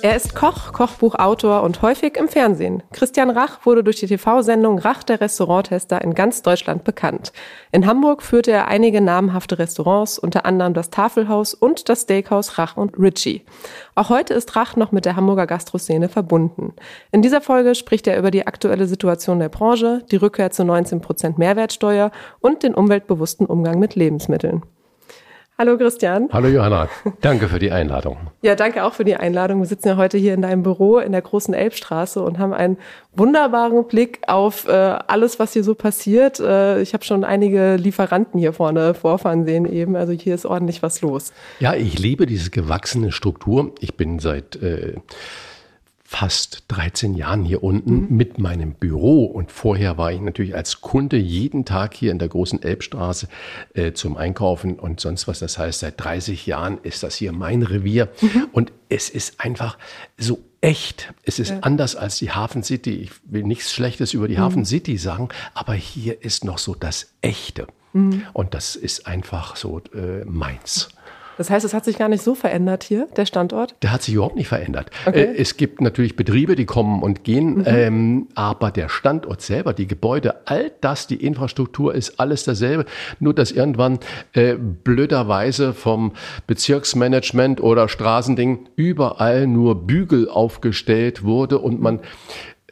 Er ist Koch, Kochbuchautor und häufig im Fernsehen. Christian Rach wurde durch die TV-Sendung Rach der Restauranttester in ganz Deutschland bekannt. In Hamburg führte er einige namhafte Restaurants, unter anderem das Tafelhaus und das Steakhouse Rach und Ritchie. Auch heute ist Rach noch mit der Hamburger Gastroszene verbunden. In dieser Folge spricht er über die aktuelle Situation der Branche, die Rückkehr zu 19 Prozent Mehrwertsteuer und den umweltbewussten Umgang mit Lebensmitteln. Hallo Christian. Hallo Johanna. Danke für die Einladung. Ja, danke auch für die Einladung. Wir sitzen ja heute hier in deinem Büro in der großen Elbstraße und haben einen wunderbaren Blick auf äh, alles, was hier so passiert. Äh, ich habe schon einige Lieferanten hier vorne vorfahren sehen eben. Also hier ist ordentlich was los. Ja, ich liebe diese gewachsene Struktur. Ich bin seit äh, fast 13 Jahren hier unten mhm. mit meinem Büro. Und vorher war ich natürlich als Kunde jeden Tag hier in der großen Elbstraße äh, zum Einkaufen und sonst was. Das heißt, seit 30 Jahren ist das hier mein Revier. Mhm. Und es ist einfach so echt. Es ist ja. anders als die Hafen City. Ich will nichts Schlechtes über die mhm. Hafen City sagen, aber hier ist noch so das Echte. Mhm. Und das ist einfach so äh, meins. Das heißt, es hat sich gar nicht so verändert hier, der Standort? Der hat sich überhaupt nicht verändert. Okay. Äh, es gibt natürlich Betriebe, die kommen und gehen, mhm. ähm, aber der Standort selber, die Gebäude, all das, die Infrastruktur ist alles dasselbe. Nur, dass irgendwann äh, blöderweise vom Bezirksmanagement oder Straßending überall nur Bügel aufgestellt wurde und man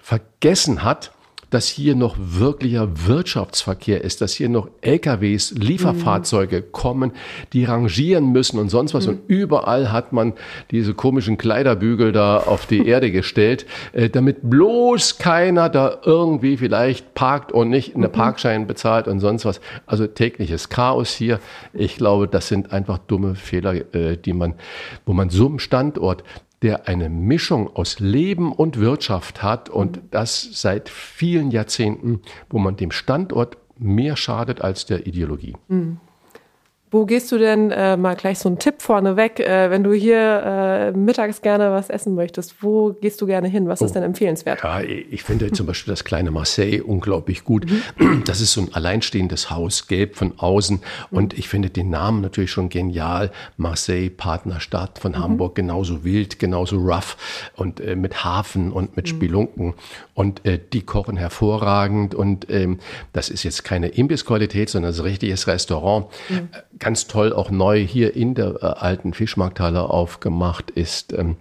vergessen hat, dass hier noch wirklicher Wirtschaftsverkehr ist, dass hier noch LKWs, Lieferfahrzeuge mhm. kommen, die rangieren müssen und sonst was. Mhm. Und überall hat man diese komischen Kleiderbügel da auf die Erde gestellt, äh, damit bloß keiner da irgendwie vielleicht parkt und nicht eine mhm. Parkschein bezahlt und sonst was. Also tägliches Chaos hier. Ich glaube, das sind einfach dumme Fehler, äh, die man, wo man so einem Standort der eine Mischung aus Leben und Wirtschaft hat und das seit vielen Jahrzehnten, wo man dem Standort mehr schadet als der Ideologie. Mhm. Wo gehst du denn äh, mal gleich so einen Tipp vorneweg, äh, wenn du hier äh, mittags gerne was essen möchtest? Wo gehst du gerne hin? Was oh. ist denn empfehlenswert? Ja, ich finde zum Beispiel das kleine Marseille unglaublich gut. Mhm. Das ist so ein alleinstehendes Haus, gelb von außen. Mhm. Und ich finde den Namen natürlich schon genial. Marseille, Partnerstadt von mhm. Hamburg, genauso wild, genauso rough und äh, mit Hafen und mit mhm. Spelunken. Und äh, die kochen hervorragend. Und ähm, das ist jetzt keine Imbissqualität, sondern ein richtiges Restaurant mhm ganz toll auch neu hier in der äh, alten Fischmarkthalle aufgemacht ist ähm,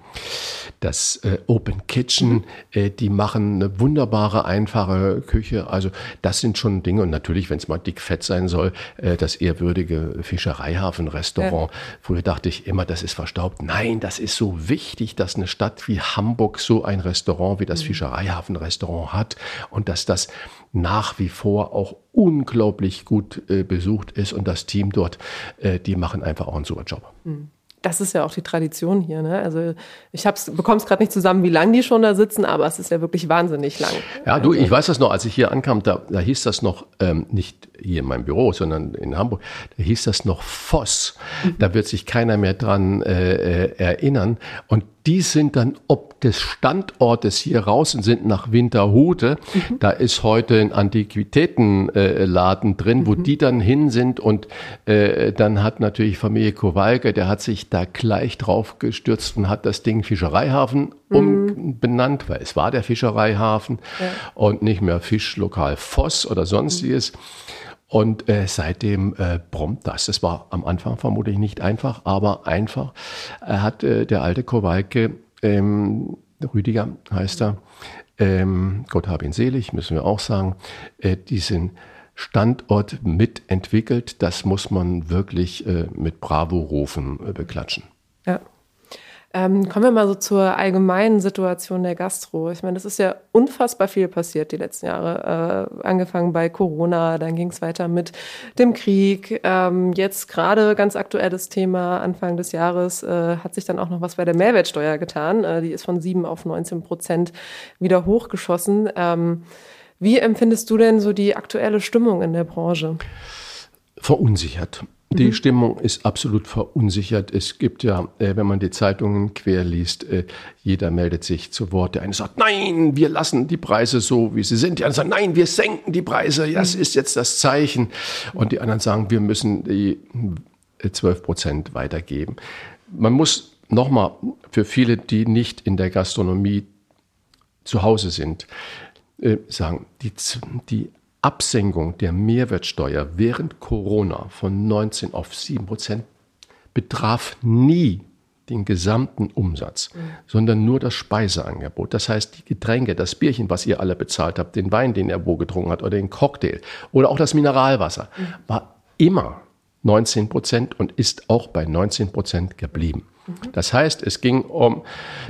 das äh, Open Kitchen. Mhm. Äh, die machen eine wunderbare, einfache Küche. Also das sind schon Dinge. Und natürlich, wenn es mal dick fett sein soll, äh, das ehrwürdige Fischereihafen-Restaurant. Ja. Früher dachte ich immer, das ist verstaubt. Nein, das ist so wichtig, dass eine Stadt wie Hamburg so ein Restaurant wie das mhm. Fischereihafen-Restaurant hat und dass das nach wie vor auch unglaublich gut äh, besucht ist und das Team dort, äh, die machen einfach auch einen super Job. Mhm das ist ja auch die Tradition hier. Ne? Also ich bekomme es gerade nicht zusammen, wie lange die schon da sitzen, aber es ist ja wirklich wahnsinnig lang. Ja, du, also. ich weiß das noch, als ich hier ankam, da, da hieß das noch ähm, nicht hier in meinem Büro, sondern in Hamburg, da hieß das noch Voss. Mhm. Da wird sich keiner mehr dran äh, äh erinnern. Und die sind dann ob des Standortes hier raus und sind nach Winterhude. Mhm. Da ist heute ein Antiquitätenladen äh, drin, wo mhm. die dann hin sind und äh, dann hat natürlich Familie Kowalke, der hat sich da gleich drauf gestürzt und hat das Ding Fischereihafen mhm. umbenannt, weil es war der Fischereihafen ja. und nicht mehr Fischlokal Voss oder sonstiges. Und äh, seitdem äh, brummt das. Es war am Anfang vermutlich nicht einfach, aber einfach. Er hat äh, der alte Kowalke, ähm, Rüdiger heißt er, ähm, Gott hab ihn selig, müssen wir auch sagen, äh, diesen Standort mitentwickelt. Das muss man wirklich äh, mit Bravo-Rufen äh, beklatschen. Ja. Ähm, kommen wir mal so zur allgemeinen Situation der Gastro. Ich meine, das ist ja unfassbar viel passiert die letzten Jahre. Äh, angefangen bei Corona, dann ging es weiter mit dem Krieg. Ähm, jetzt gerade ganz aktuelles Thema, Anfang des Jahres äh, hat sich dann auch noch was bei der Mehrwertsteuer getan. Äh, die ist von 7 auf 19 Prozent wieder hochgeschossen. Ähm, wie empfindest du denn so die aktuelle Stimmung in der Branche? Verunsichert. Die mhm. Stimmung ist absolut verunsichert. Es gibt ja, äh, wenn man die Zeitungen quer liest, äh, jeder meldet sich zu Wort. Der eine sagt, nein, wir lassen die Preise so, wie sie sind. Die anderen sagen, nein, wir senken die Preise. Das mhm. ist jetzt das Zeichen. Und die anderen sagen, wir müssen die 12 äh, Prozent weitergeben. Man muss nochmal für viele, die nicht in der Gastronomie zu Hause sind, sagen, die, die Absenkung der Mehrwertsteuer während Corona von 19 auf 7 Prozent betraf nie den gesamten Umsatz, mhm. sondern nur das Speiseangebot. Das heißt, die Getränke, das Bierchen, was ihr alle bezahlt habt, den Wein, den er wo getrunken hat, oder den Cocktail oder auch das Mineralwasser, mhm. war immer 19 Prozent und ist auch bei 19 Prozent geblieben. Das heißt, es ging um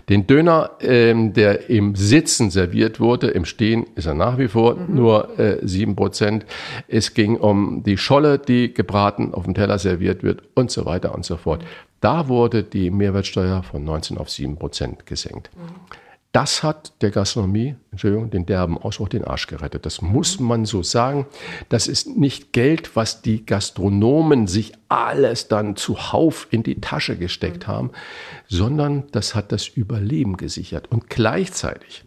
den Döner, ähm, der im Sitzen serviert wurde. Im Stehen ist er nach wie vor mhm. nur äh, sieben äh, Prozent. Es ging um die Scholle, die gebraten auf dem Teller serviert wird und so weiter und so fort. Da wurde die Mehrwertsteuer von 19 auf sieben Prozent gesenkt. Mhm. Das hat der Gastronomie, Entschuldigung, den derben Ausspruch den Arsch gerettet. Das muss man so sagen. Das ist nicht Geld, was die Gastronomen sich alles dann zuhauf in die Tasche gesteckt haben, sondern das hat das Überleben gesichert. Und gleichzeitig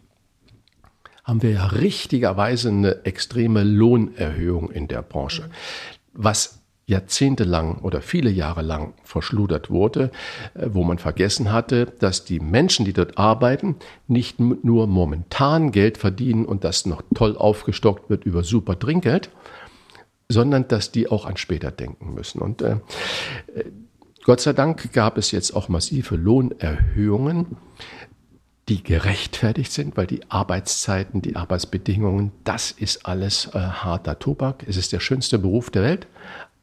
haben wir ja richtigerweise eine extreme Lohnerhöhung in der Branche. Was jahrzehntelang oder viele Jahre lang verschludert wurde, äh, wo man vergessen hatte, dass die Menschen, die dort arbeiten, nicht nur momentan Geld verdienen und das noch toll aufgestockt wird über super Trinkgeld, sondern dass die auch an später denken müssen. Und äh, äh Gott sei Dank gab es jetzt auch massive Lohnerhöhungen die gerechtfertigt sind, weil die Arbeitszeiten, die Arbeitsbedingungen, das ist alles äh, harter Tobak. Es ist der schönste Beruf der Welt,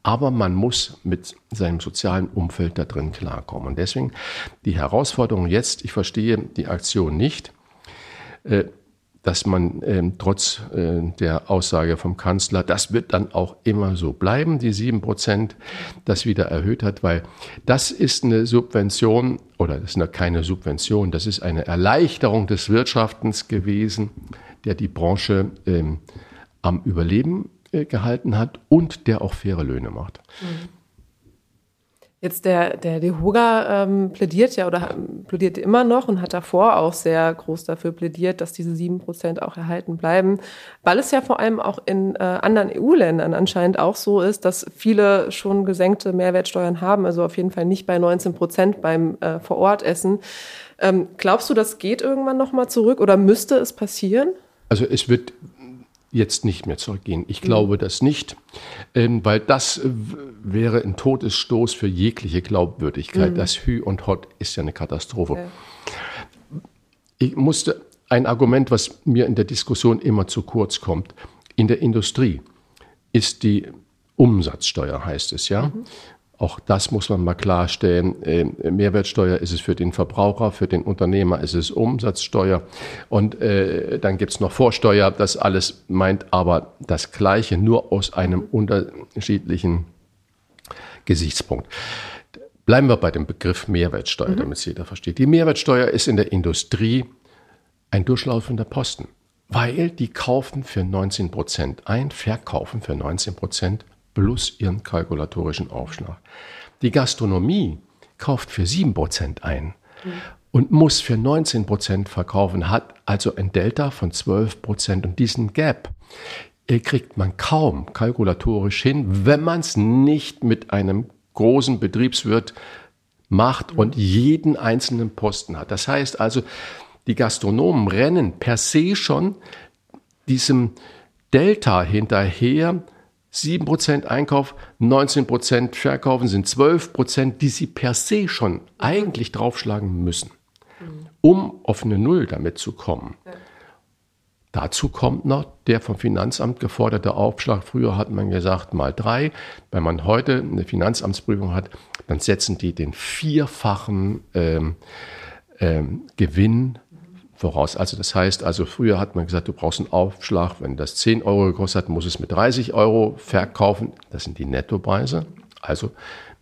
aber man muss mit seinem sozialen Umfeld da drin klarkommen. Und deswegen die Herausforderung jetzt, ich verstehe die Aktion nicht, äh, dass man ähm, trotz äh, der Aussage vom Kanzler, das wird dann auch immer so bleiben, die sieben Prozent, das wieder erhöht hat, weil das ist eine Subvention oder das ist keine Subvention, das ist eine Erleichterung des Wirtschaftens gewesen, der die Branche ähm, am Überleben gehalten hat und der auch faire Löhne macht. Jetzt der, der DeHoga ähm, plädiert ja oder plädiert immer noch und hat davor auch sehr groß dafür plädiert, dass diese sieben Prozent auch erhalten bleiben, weil es ja vor allem auch in äh, anderen EU-Ländern anscheinend auch so ist, dass viele schon gesenkte Mehrwertsteuern haben, also auf jeden Fall nicht bei 19 Prozent beim äh, Vorortessen. Ähm, glaubst du, das geht irgendwann nochmal zurück oder müsste es passieren? Also es wird jetzt nicht mehr zurückgehen. Ich glaube mhm. das nicht, ähm, weil das äh, wäre ein Todesstoß für jegliche Glaubwürdigkeit. Mhm. Das Hü und Hot ist ja eine Katastrophe. Ja. Ich musste ein Argument, was mir in der Diskussion immer zu kurz kommt. In der Industrie ist die Umsatzsteuer, heißt es ja. Mhm. Auch das muss man mal klarstellen. Ähm, Mehrwertsteuer ist es für den Verbraucher, für den Unternehmer ist es Umsatzsteuer und äh, dann gibt es noch Vorsteuer. Das alles meint aber das Gleiche, nur aus einem unterschiedlichen Gesichtspunkt. Bleiben wir bei dem Begriff Mehrwertsteuer, mhm. damit es jeder versteht. Die Mehrwertsteuer ist in der Industrie ein durchlaufender Posten, weil die kaufen für 19 Prozent ein, verkaufen für 19 Prozent plus ihren kalkulatorischen Aufschlag. Die Gastronomie kauft für 7% ein mhm. und muss für 19% verkaufen, hat also ein Delta von 12% und diesen Gap kriegt man kaum kalkulatorisch hin, wenn man es nicht mit einem großen Betriebswirt macht und jeden einzelnen Posten hat. Das heißt also, die Gastronomen rennen per se schon diesem Delta hinterher, 7% Einkauf, 19% Verkaufen sind 12%, die sie per se schon eigentlich draufschlagen müssen, um auf eine Null damit zu kommen. Dazu kommt noch der vom Finanzamt geforderte Aufschlag. Früher hat man gesagt mal drei. Wenn man heute eine Finanzamtsprüfung hat, dann setzen die den vierfachen ähm, ähm, Gewinn voraus. Also das heißt, also früher hat man gesagt, du brauchst einen Aufschlag, wenn das 10 Euro gekostet hat, muss es mit 30 Euro verkaufen. Das sind die Nettopreise. Also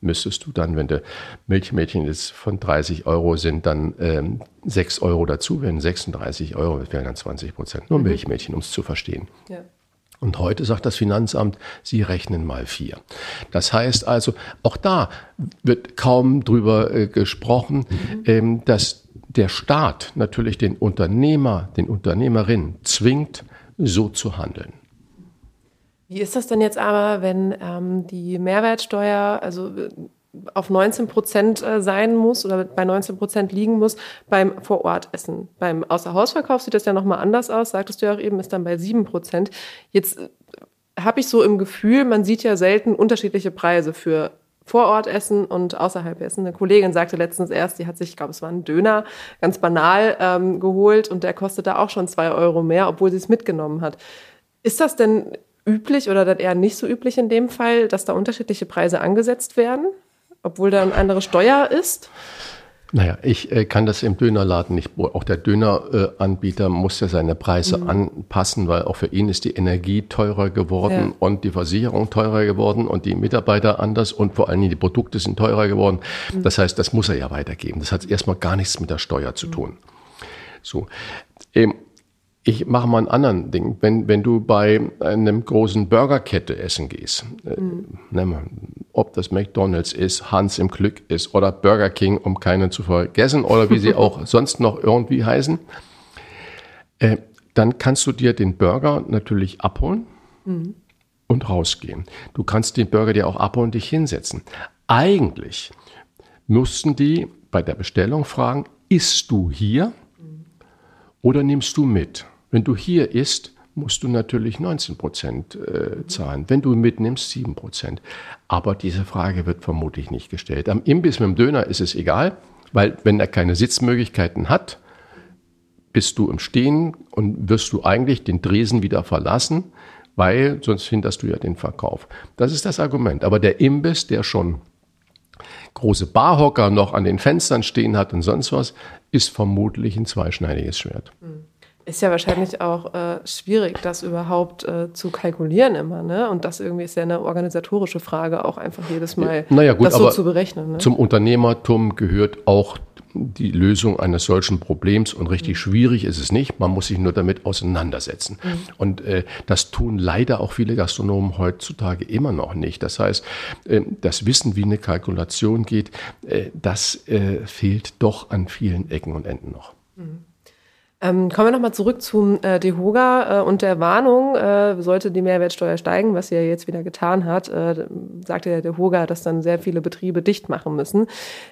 müsstest du dann, wenn der Milchmädchen jetzt von 30 Euro sind, dann ähm, 6 Euro dazu, wenn 36 Euro, das wären dann 20 Prozent. Nur mhm. Milchmädchen, um es zu verstehen. Ja. Und heute sagt das Finanzamt, Sie rechnen mal vier. Das heißt also, auch da wird kaum drüber äh, gesprochen, mhm. ähm, dass der Staat natürlich den Unternehmer, den Unternehmerin zwingt, so zu handeln. Wie ist das denn jetzt aber, wenn ähm, die Mehrwertsteuer also äh, auf 19 Prozent äh, sein muss oder bei 19 Prozent liegen muss beim Vorortessen? Beim Außerhausverkauf sieht das ja nochmal anders aus, sagtest du ja auch eben, ist dann bei 7 Prozent. Jetzt äh, habe ich so im Gefühl, man sieht ja selten unterschiedliche Preise für Vorortessen und außerhalb Essen. Eine Kollegin sagte letztens erst, die hat sich, ich glaube, es war ein Döner, ganz banal ähm, geholt und der kostet da auch schon zwei Euro mehr, obwohl sie es mitgenommen hat. Ist das denn üblich oder dann eher nicht so üblich in dem Fall, dass da unterschiedliche Preise angesetzt werden, obwohl da eine andere Steuer ist? Naja, ich äh, kann das im Dönerladen nicht. Auch der Döneranbieter äh, muss ja seine Preise mhm. anpassen, weil auch für ihn ist die Energie teurer geworden ja. und die Versicherung teurer geworden und die Mitarbeiter anders und vor allen Dingen die Produkte sind teurer geworden. Mhm. Das heißt, das muss er ja weitergeben. Das hat erstmal gar nichts mit der Steuer zu mhm. tun. So. Ähm, ich mache mal einen anderen Ding. Wenn, wenn du bei einem großen Burgerkette essen gehst, äh, mhm. äh, ob das McDonalds ist, Hans im Glück ist oder Burger King, um keinen zu vergessen, oder wie sie auch sonst noch irgendwie heißen, äh, dann kannst du dir den Burger natürlich abholen mhm. und rausgehen. Du kannst den Burger dir auch abholen und dich hinsetzen. Eigentlich müssten die bei der Bestellung fragen, isst du hier oder nimmst du mit? Wenn du hier isst, musst du natürlich 19 Prozent äh, zahlen. Wenn du mitnimmst, 7 Prozent. Aber diese Frage wird vermutlich nicht gestellt. Am Imbiss mit dem Döner ist es egal, weil wenn er keine Sitzmöglichkeiten hat, bist du im Stehen und wirst du eigentlich den Dresen wieder verlassen, weil sonst hinderst du ja den Verkauf. Das ist das Argument. Aber der Imbiss, der schon große Barhocker noch an den Fenstern stehen hat und sonst was, ist vermutlich ein zweischneidiges Schwert. Mhm. Ist ja wahrscheinlich auch äh, schwierig, das überhaupt äh, zu kalkulieren immer, ne? Und das irgendwie ist ja eine organisatorische Frage, auch einfach jedes Mal naja, gut, das so zu berechnen. Ne? Zum Unternehmertum gehört auch die Lösung eines solchen Problems und richtig mhm. schwierig ist es nicht. Man muss sich nur damit auseinandersetzen. Mhm. Und äh, das tun leider auch viele Gastronomen heutzutage immer noch nicht. Das heißt, äh, das Wissen, wie eine Kalkulation geht, äh, das äh, fehlt doch an vielen Ecken und Enden noch. Mhm. Ähm, kommen wir nochmal zurück zum äh, DEHOGA äh, und der Warnung, äh, sollte die Mehrwertsteuer steigen, was sie ja jetzt wieder getan hat, äh, sagte der DEHOGA, dass dann sehr viele Betriebe dicht machen müssen.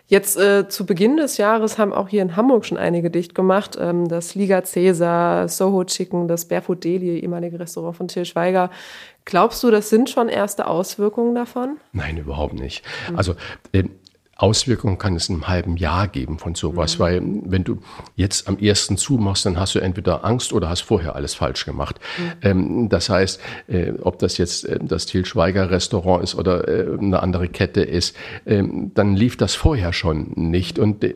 Jetzt äh, zu Beginn des Jahres haben auch hier in Hamburg schon einige dicht gemacht. Ähm, das Liga Cäsar, Soho Chicken, das Barefoot Deli, ehemalige Restaurant von Till Schweiger. Glaubst du, das sind schon erste Auswirkungen davon? Nein, überhaupt nicht. Also äh, Auswirkungen kann es in einem halben Jahr geben von sowas, mhm. weil wenn du jetzt am ersten zumachst, dann hast du entweder Angst oder hast vorher alles falsch gemacht. Mhm. Ähm, das heißt, äh, ob das jetzt äh, das Til Schweiger Restaurant ist oder äh, eine andere Kette ist, ähm, dann lief das vorher schon nicht und äh,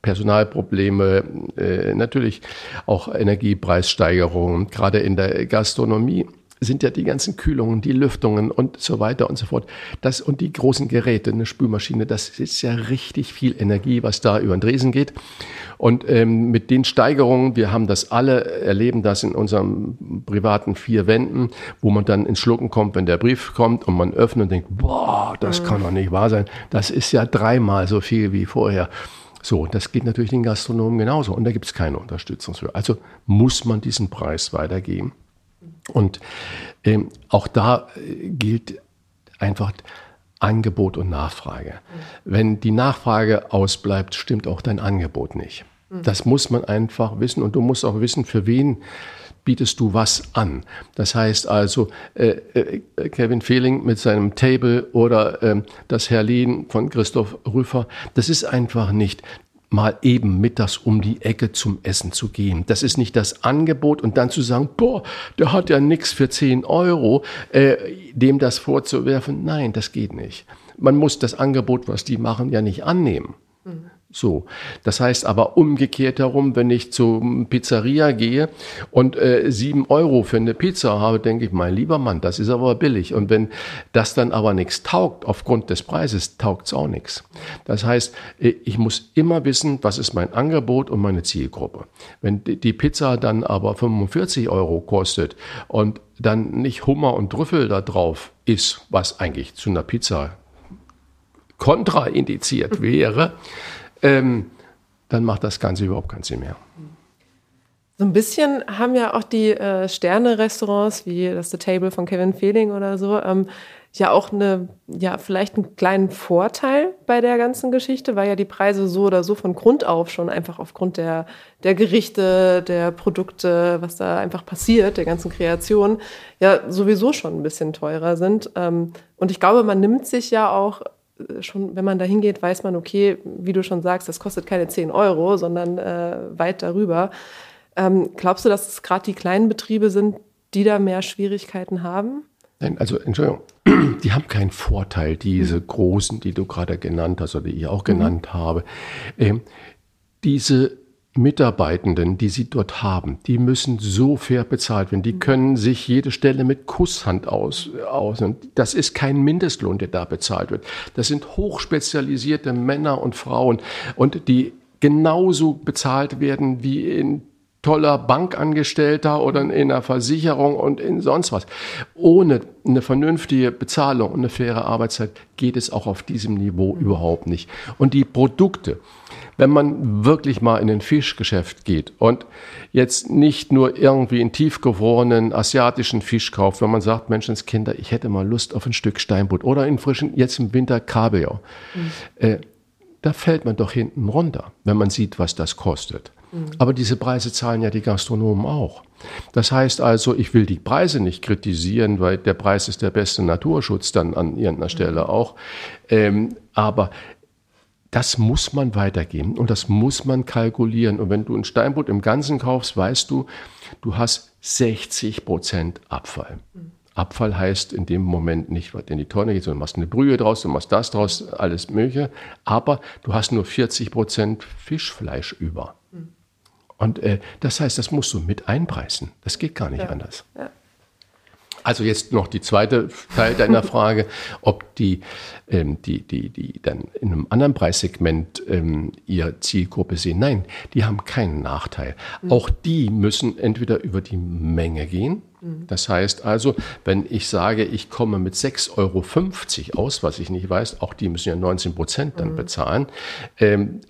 Personalprobleme, äh, natürlich auch Energiepreissteigerungen, gerade in der Gastronomie sind ja die ganzen Kühlungen, die Lüftungen und so weiter und so fort. Das und die großen Geräte, eine Spülmaschine, das ist ja richtig viel Energie, was da über den Dresen geht. Und ähm, mit den Steigerungen, wir haben das alle, erleben das in unserem privaten vier Wänden, wo man dann ins Schlucken kommt, wenn der Brief kommt und man öffnet und denkt, boah, das mhm. kann doch nicht wahr sein. Das ist ja dreimal so viel wie vorher. So, das geht natürlich den Gastronomen genauso und da gibt es keine Unterstützung für. Also muss man diesen Preis weitergeben. Und ähm, auch da äh, gilt einfach Angebot und Nachfrage. Mhm. Wenn die Nachfrage ausbleibt, stimmt auch dein Angebot nicht. Mhm. Das muss man einfach wissen und du musst auch wissen, für wen bietest du was an. Das heißt also, äh, äh, Kevin Fehling mit seinem Table oder äh, das Herlin von Christoph Rüffer, das ist einfach nicht mal eben mittags um die Ecke zum Essen zu gehen. Das ist nicht das Angebot und dann zu sagen, boah, der hat ja nichts für 10 Euro, äh, dem das vorzuwerfen. Nein, das geht nicht. Man muss das Angebot, was die machen, ja nicht annehmen. Mhm. So. Das heißt aber umgekehrt herum, wenn ich zum Pizzeria gehe und äh, sieben Euro für eine Pizza habe, denke ich, mein lieber Mann, das ist aber billig. Und wenn das dann aber nichts taugt, aufgrund des Preises, taugt es auch nichts. Das heißt, äh, ich muss immer wissen, was ist mein Angebot und meine Zielgruppe. Wenn die Pizza dann aber 45 Euro kostet und dann nicht Hummer und Trüffel da drauf ist, was eigentlich zu einer Pizza kontraindiziert wäre, ähm, dann macht das Ganze überhaupt keinen Sinn mehr. So ein bisschen haben ja auch die äh, Sterne-Restaurants wie das The Table von Kevin Fehling oder so ähm, ja auch eine, ja, vielleicht einen kleinen Vorteil bei der ganzen Geschichte, weil ja die Preise so oder so von Grund auf schon einfach aufgrund der, der Gerichte, der Produkte, was da einfach passiert, der ganzen Kreation, ja sowieso schon ein bisschen teurer sind. Ähm, und ich glaube, man nimmt sich ja auch schon, wenn man da hingeht, weiß man, okay, wie du schon sagst, das kostet keine 10 Euro, sondern äh, weit darüber. Ähm, glaubst du, dass es gerade die kleinen Betriebe sind, die da mehr Schwierigkeiten haben? Nein, also Entschuldigung, die haben keinen Vorteil, diese großen, die du gerade genannt hast oder die ich auch genannt mhm. habe. Ähm, diese Mitarbeitenden, die sie dort haben, die müssen so fair bezahlt werden. Die mhm. können sich jede Stelle mit Kusshand aus, aus. Und das ist kein Mindestlohn, der da bezahlt wird. Das sind hochspezialisierte Männer und Frauen und die genauso bezahlt werden wie in toller Bankangestellter oder in einer Versicherung und in sonst was. Ohne eine vernünftige Bezahlung und eine faire Arbeitszeit geht es auch auf diesem Niveau überhaupt nicht. Und die Produkte, wenn man wirklich mal in ein Fischgeschäft geht und jetzt nicht nur irgendwie einen tiefgefrorenen asiatischen Fisch kauft, wenn man sagt, Menschenskinder, ich hätte mal Lust auf ein Stück Steinbutt oder in frischen, jetzt im Winter Kabeljau. Mhm. Äh, da fällt man doch hinten runter, wenn man sieht, was das kostet. Mhm. Aber diese Preise zahlen ja die Gastronomen auch. Das heißt also, ich will die Preise nicht kritisieren, weil der Preis ist der beste Naturschutz dann an irgendeiner Stelle mhm. auch. Ähm, aber das muss man weitergeben und das muss man kalkulieren. Und wenn du ein Steinbutt im Ganzen kaufst, weißt du, du hast 60 Prozent Abfall. Mhm. Abfall heißt in dem Moment nicht, was in die Tonne geht, sondern du machst eine Brühe draus, du machst das draus, alles Mögliche. Aber du hast nur 40 Prozent Fischfleisch über. Und äh, das heißt, das musst du mit einpreisen. Das geht gar nicht ja. anders. Ja. Also jetzt noch die zweite Teil deiner Frage, ob die, ähm, die, die, die dann in einem anderen Preissegment ähm, ihr Zielgruppe sehen. Nein, die haben keinen Nachteil. Mhm. Auch die müssen entweder über die Menge gehen. Mhm. Das heißt also, wenn ich sage, ich komme mit 6,50 Euro aus, was ich nicht weiß, auch die müssen ja 19 Prozent dann mhm. bezahlen. Ähm,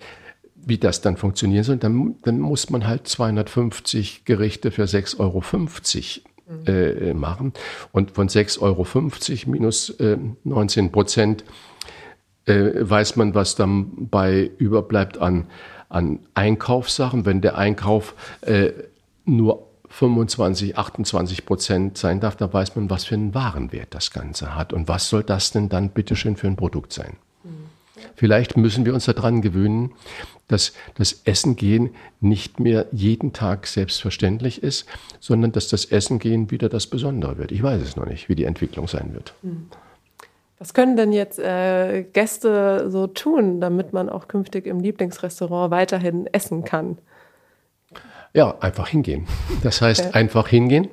wie das dann funktionieren soll, dann, dann muss man halt 250 Gerichte für 6,50 Euro äh, machen. Und von 6,50 Euro minus äh, 19 Prozent äh, weiß man, was dann bei überbleibt an, an Einkaufssachen. Wenn der Einkauf äh, nur 25, 28 Prozent sein darf, da weiß man, was für einen Warenwert das Ganze hat. Und was soll das denn dann bitteschön für ein Produkt sein? Vielleicht müssen wir uns daran gewöhnen, dass das Essen gehen nicht mehr jeden Tag selbstverständlich ist, sondern dass das Essen gehen wieder das Besondere wird. Ich weiß es noch nicht, wie die Entwicklung sein wird. Hm. Was können denn jetzt äh, Gäste so tun, damit man auch künftig im Lieblingsrestaurant weiterhin essen kann? Ja, einfach hingehen. Das heißt, okay. einfach hingehen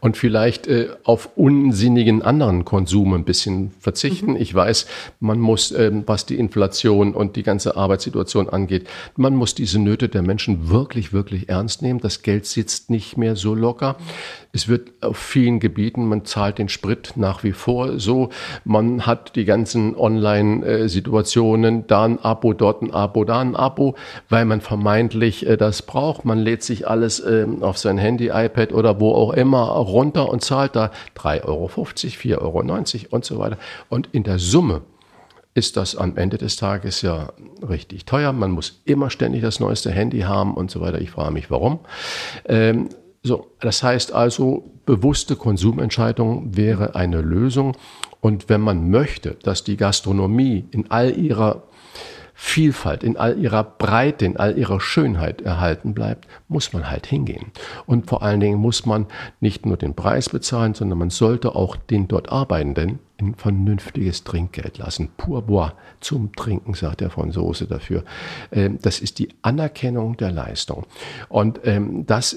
und vielleicht äh, auf unsinnigen anderen Konsum ein bisschen verzichten. Mhm. Ich weiß, man muss, ähm, was die Inflation und die ganze Arbeitssituation angeht, man muss diese Nöte der Menschen wirklich, wirklich ernst nehmen. Das Geld sitzt nicht mehr so locker. Es wird auf vielen Gebieten, man zahlt den Sprit nach wie vor so. Man hat die ganzen Online-Situationen, da ein Abo, dort ein Abo, da ein Abo, weil man vermeintlich äh, das braucht. Man lädt sich alles äh, auf sein Handy, iPad oder wo auch immer runter und zahlt da 3,50 Euro, 4,90 Euro und so weiter. Und in der Summe ist das am Ende des Tages ja richtig teuer. Man muss immer ständig das neueste Handy haben und so weiter. Ich frage mich, warum. Ähm, so, das heißt also, bewusste Konsumentscheidung wäre eine Lösung. Und wenn man möchte, dass die Gastronomie in all ihrer Vielfalt in all ihrer Breite, in all ihrer Schönheit erhalten bleibt, muss man halt hingehen. Und vor allen Dingen muss man nicht nur den Preis bezahlen, sondern man sollte auch den dort Arbeitenden ein vernünftiges Trinkgeld lassen. Pourboire zum Trinken, sagt der Franzose dafür. Ähm, das ist die Anerkennung der Leistung. Und ähm, das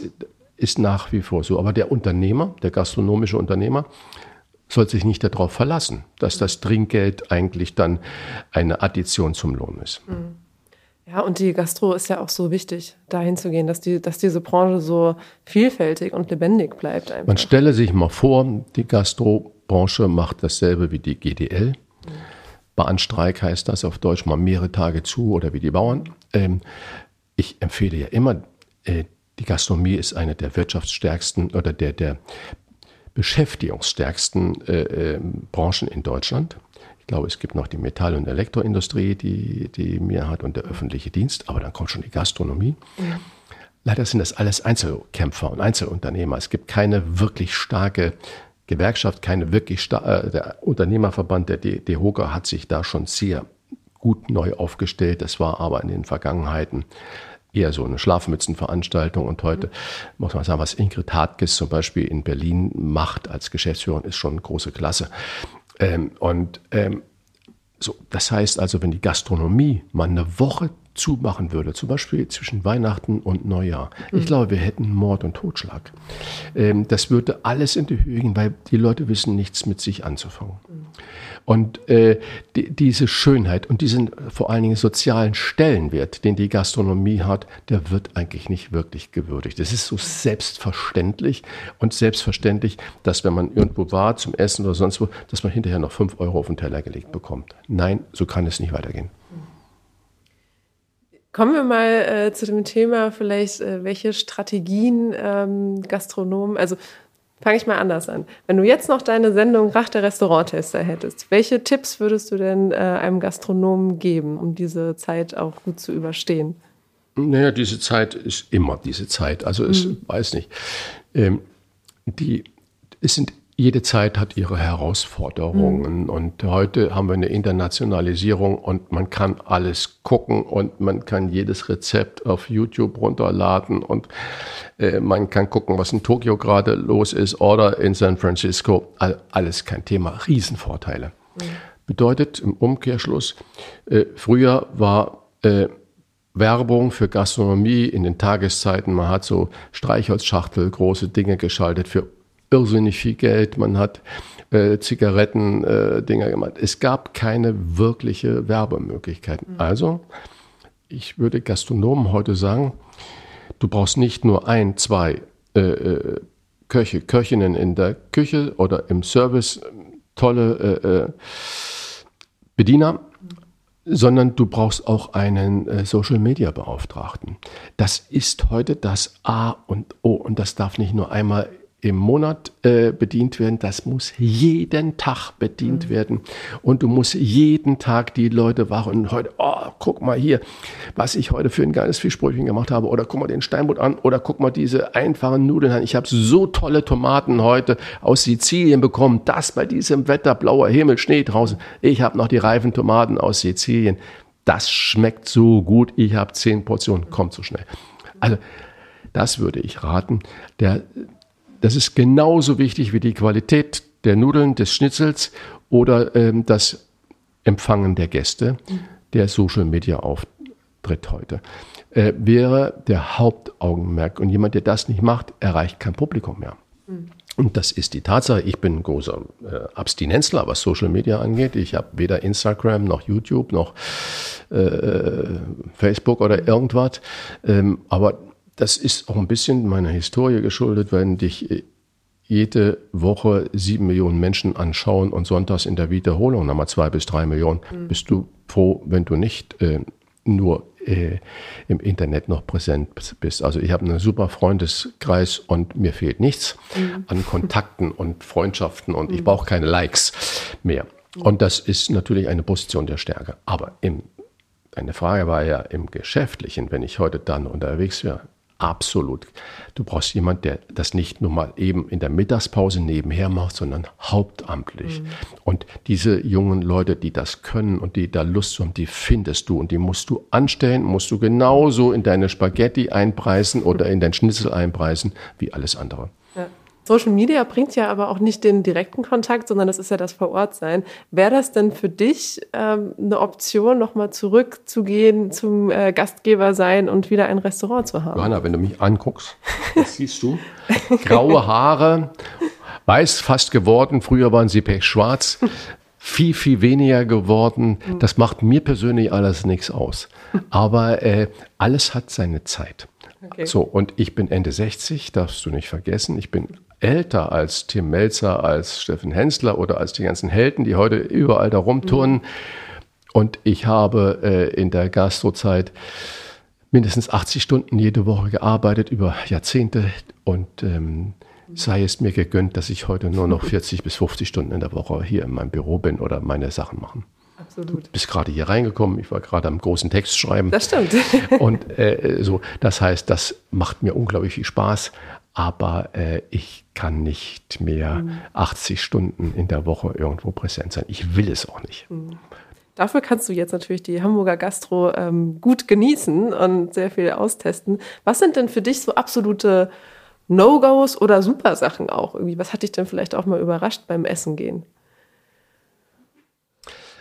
ist nach wie vor so. Aber der Unternehmer, der gastronomische Unternehmer, soll sich nicht darauf verlassen, dass das Trinkgeld eigentlich dann eine Addition zum Lohn ist. Mhm. Ja, und die Gastro ist ja auch so wichtig, dahin zu gehen, dass, die, dass diese Branche so vielfältig und lebendig bleibt. Einfach. Man stelle sich mal vor, die Gastrobranche macht dasselbe wie die GDL. Mhm. Bahnstreik heißt das auf Deutsch mal mehrere Tage zu oder wie die Bauern. Ähm, ich empfehle ja immer, äh, die Gastronomie ist eine der wirtschaftsstärksten oder der, der beschäftigungsstärksten äh, äh, Branchen in Deutschland. Ich glaube, es gibt noch die Metall- und Elektroindustrie, die, die mehr hat und der öffentliche Dienst, aber dann kommt schon die Gastronomie. Ja. Leider sind das alles Einzelkämpfer und Einzelunternehmer. Es gibt keine wirklich starke Gewerkschaft, keine wirklich starke, äh, der Unternehmerverband, der DEHOGA hat sich da schon sehr gut neu aufgestellt. Das war aber in den Vergangenheiten eher so eine Schlafmützenveranstaltung. Und heute mhm. muss man sagen, was Ingrid Hartges zum Beispiel in Berlin macht als Geschäftsführerin, ist schon große Klasse. Ähm, und ähm, so, das heißt also, wenn die Gastronomie mal eine Woche zumachen würde, zum Beispiel zwischen Weihnachten und Neujahr, mhm. ich glaube, wir hätten Mord und Totschlag. Ähm, das würde alles in die Höhe gehen, weil die Leute wissen nichts mit sich anzufangen. Mhm. Und äh, die, diese Schönheit und diesen vor allen Dingen sozialen Stellenwert, den die Gastronomie hat, der wird eigentlich nicht wirklich gewürdigt. Es ist so selbstverständlich und selbstverständlich, dass wenn man irgendwo war zum Essen oder sonst wo, dass man hinterher noch fünf Euro auf den Teller gelegt bekommt. Nein, so kann es nicht weitergehen. Kommen wir mal äh, zu dem Thema vielleicht, äh, welche Strategien ähm, Gastronomen, also Fange ich mal anders an. Wenn du jetzt noch deine Sendung Rach der Restauranttester hättest, welche Tipps würdest du denn äh, einem Gastronomen geben, um diese Zeit auch gut zu überstehen? Naja, diese Zeit ist immer diese Zeit. Also ich mhm. weiß nicht. Ähm, die, es sind jede Zeit hat ihre Herausforderungen mhm. und heute haben wir eine Internationalisierung und man kann alles gucken und man kann jedes Rezept auf YouTube runterladen und äh, man kann gucken, was in Tokio gerade los ist oder in San Francisco. All, alles kein Thema, Riesenvorteile. Mhm. Bedeutet im Umkehrschluss, äh, früher war äh, Werbung für Gastronomie in den Tageszeiten, man hat so Streichholzschachtel, große Dinge geschaltet für irrsinnig viel Geld, man hat äh, Zigaretten, äh, Dinger gemacht. Es gab keine wirkliche Werbemöglichkeiten. Mhm. Also, ich würde Gastronomen heute sagen, du brauchst nicht nur ein, zwei äh, äh Köche, Köchinnen in der Küche oder im Service, tolle äh, äh, Bediener, sondern du brauchst auch einen äh, Social Media Beauftragten. Das ist heute das A und O und das darf nicht nur einmal im Monat äh, bedient werden. Das muss jeden Tag bedient mhm. werden. Und du musst jeden Tag die Leute wachen. Und heute, oh, guck mal hier, was ich heute für ein geiles Fischbrötchen gemacht habe. Oder guck mal den Steinbutt an. Oder guck mal diese einfachen Nudeln an. Ich habe so tolle Tomaten heute aus Sizilien bekommen. Das bei diesem Wetter, blauer Himmel, Schnee draußen. Ich habe noch die reifen Tomaten aus Sizilien. Das schmeckt so gut. Ich habe zehn Portionen. Kommt so schnell. Also, das würde ich raten. Der das ist genauso wichtig wie die Qualität der Nudeln, des Schnitzels oder ähm, das Empfangen der Gäste, der Social Media Auftritt heute. Äh, wäre der Hauptaugenmerk. Und jemand, der das nicht macht, erreicht kein Publikum mehr. Mhm. Und das ist die Tatsache. Ich bin ein großer äh, Abstinenzler, was Social Media angeht. Ich habe weder Instagram noch YouTube noch äh, Facebook oder irgendwas. Ähm, aber das ist auch ein bisschen meiner Historie geschuldet, wenn dich äh, jede Woche sieben Millionen Menschen anschauen und sonntags in der Wiederholung nochmal zwei bis drei Millionen, mhm. bist du froh, wenn du nicht äh, nur äh, im Internet noch präsent bist. Also ich habe einen super Freundeskreis und mir fehlt nichts mhm. an Kontakten und Freundschaften und mhm. ich brauche keine Likes mehr. Mhm. Und das ist natürlich eine Position der Stärke. Aber im, deine Frage war ja im Geschäftlichen, wenn ich heute dann unterwegs wäre, Absolut. Du brauchst jemanden, der das nicht nur mal eben in der Mittagspause nebenher macht, sondern hauptamtlich. Mhm. Und diese jungen Leute, die das können und die da Lust haben, die findest du und die musst du anstellen, musst du genauso in deine Spaghetti einpreisen oder in dein Schnitzel einpreisen wie alles andere. Social Media bringt ja aber auch nicht den direkten Kontakt, sondern das ist ja das Vorortsein. Wäre das denn für dich ähm, eine Option, nochmal zurückzugehen zum äh, Gastgeber sein und wieder ein Restaurant zu haben? Johanna, wenn du mich anguckst, das siehst du, graue Haare, weiß fast geworden, früher waren sie pechschwarz, viel, viel weniger geworden. Das macht mir persönlich alles nichts aus. Aber äh, alles hat seine Zeit. Okay. So, und ich bin Ende 60, darfst du nicht vergessen. Ich bin älter als Tim Melzer, als Steffen Hensler oder als die ganzen Helden, die heute überall da rumturnen. Mhm. Und ich habe äh, in der Gastrozeit mindestens 80 Stunden jede Woche gearbeitet, über Jahrzehnte. Und ähm, sei es mir gegönnt, dass ich heute nur noch 40 bis 50 Stunden in der Woche hier in meinem Büro bin oder meine Sachen machen. Absolut. Du bist gerade hier reingekommen, ich war gerade am großen Text schreiben. Das stimmt. Und äh, so, das heißt, das macht mir unglaublich viel Spaß aber äh, ich kann nicht mehr mhm. 80 Stunden in der Woche irgendwo präsent sein. Ich will es auch nicht. Mhm. Dafür kannst du jetzt natürlich die Hamburger Gastro ähm, gut genießen und sehr viel austesten. Was sind denn für dich so absolute No-Gos oder Supersachen auch irgendwie? Was hat dich denn vielleicht auch mal überrascht beim Essen gehen?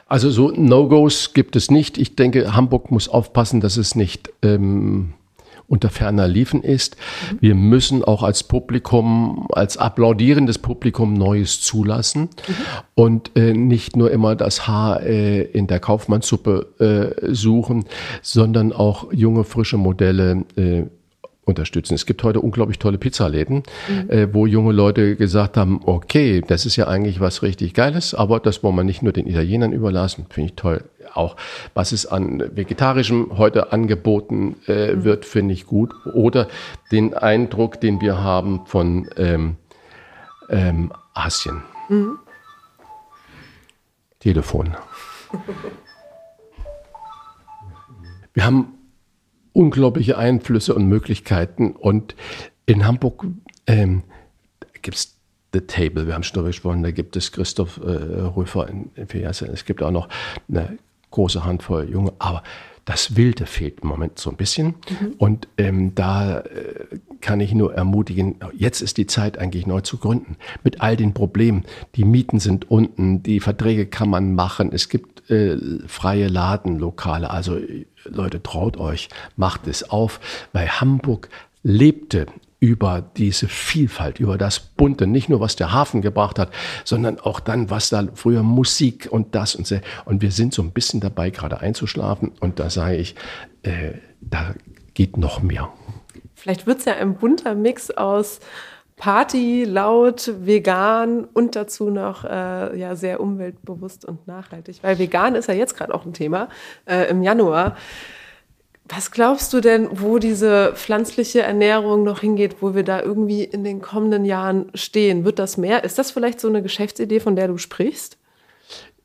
Also so No-Gos gibt es nicht. Ich denke, Hamburg muss aufpassen, dass es nicht ähm, unter ferner Liefen ist. Wir müssen auch als Publikum, als applaudierendes Publikum Neues zulassen mhm. und äh, nicht nur immer das Haar äh, in der Kaufmannssuppe äh, suchen, sondern auch junge, frische Modelle äh, unterstützen. Es gibt heute unglaublich tolle Pizzaläden, mhm. äh, wo junge Leute gesagt haben, okay, das ist ja eigentlich was richtig Geiles, aber das wollen wir nicht nur den Italienern überlassen, finde ich toll. Auch was es an vegetarischem heute angeboten äh, mhm. wird, finde ich gut. Oder den Eindruck, den wir haben von ähm, ähm, Asien. Mhm. Telefon. Wir haben unglaubliche Einflüsse und Möglichkeiten. Und in Hamburg ähm, gibt es The Table, wir haben schon darüber gesprochen, da gibt es Christoph äh, Röfer in, in Fiasse. Es gibt auch noch eine große Handvoll Junge, aber das Wilde fehlt im Moment so ein bisschen. Mhm. Und ähm, da äh, kann ich nur ermutigen, jetzt ist die Zeit eigentlich neu zu gründen. Mit all den Problemen. Die Mieten sind unten, die Verträge kann man machen. Es gibt äh, freie Ladenlokale. Also Leute, traut euch, macht es auf, weil Hamburg lebte über diese Vielfalt, über das Bunte, nicht nur was der Hafen gebracht hat, sondern auch dann, was da früher Musik und das und so. Und wir sind so ein bisschen dabei, gerade einzuschlafen. Und da sage ich, äh, da geht noch mehr. Vielleicht wird es ja ein bunter Mix aus Party, laut, vegan und dazu noch äh, ja, sehr umweltbewusst und nachhaltig. Weil vegan ist ja jetzt gerade auch ein Thema äh, im Januar. Was glaubst du denn, wo diese pflanzliche Ernährung noch hingeht, wo wir da irgendwie in den kommenden Jahren stehen? Wird das mehr? Ist das vielleicht so eine Geschäftsidee, von der du sprichst?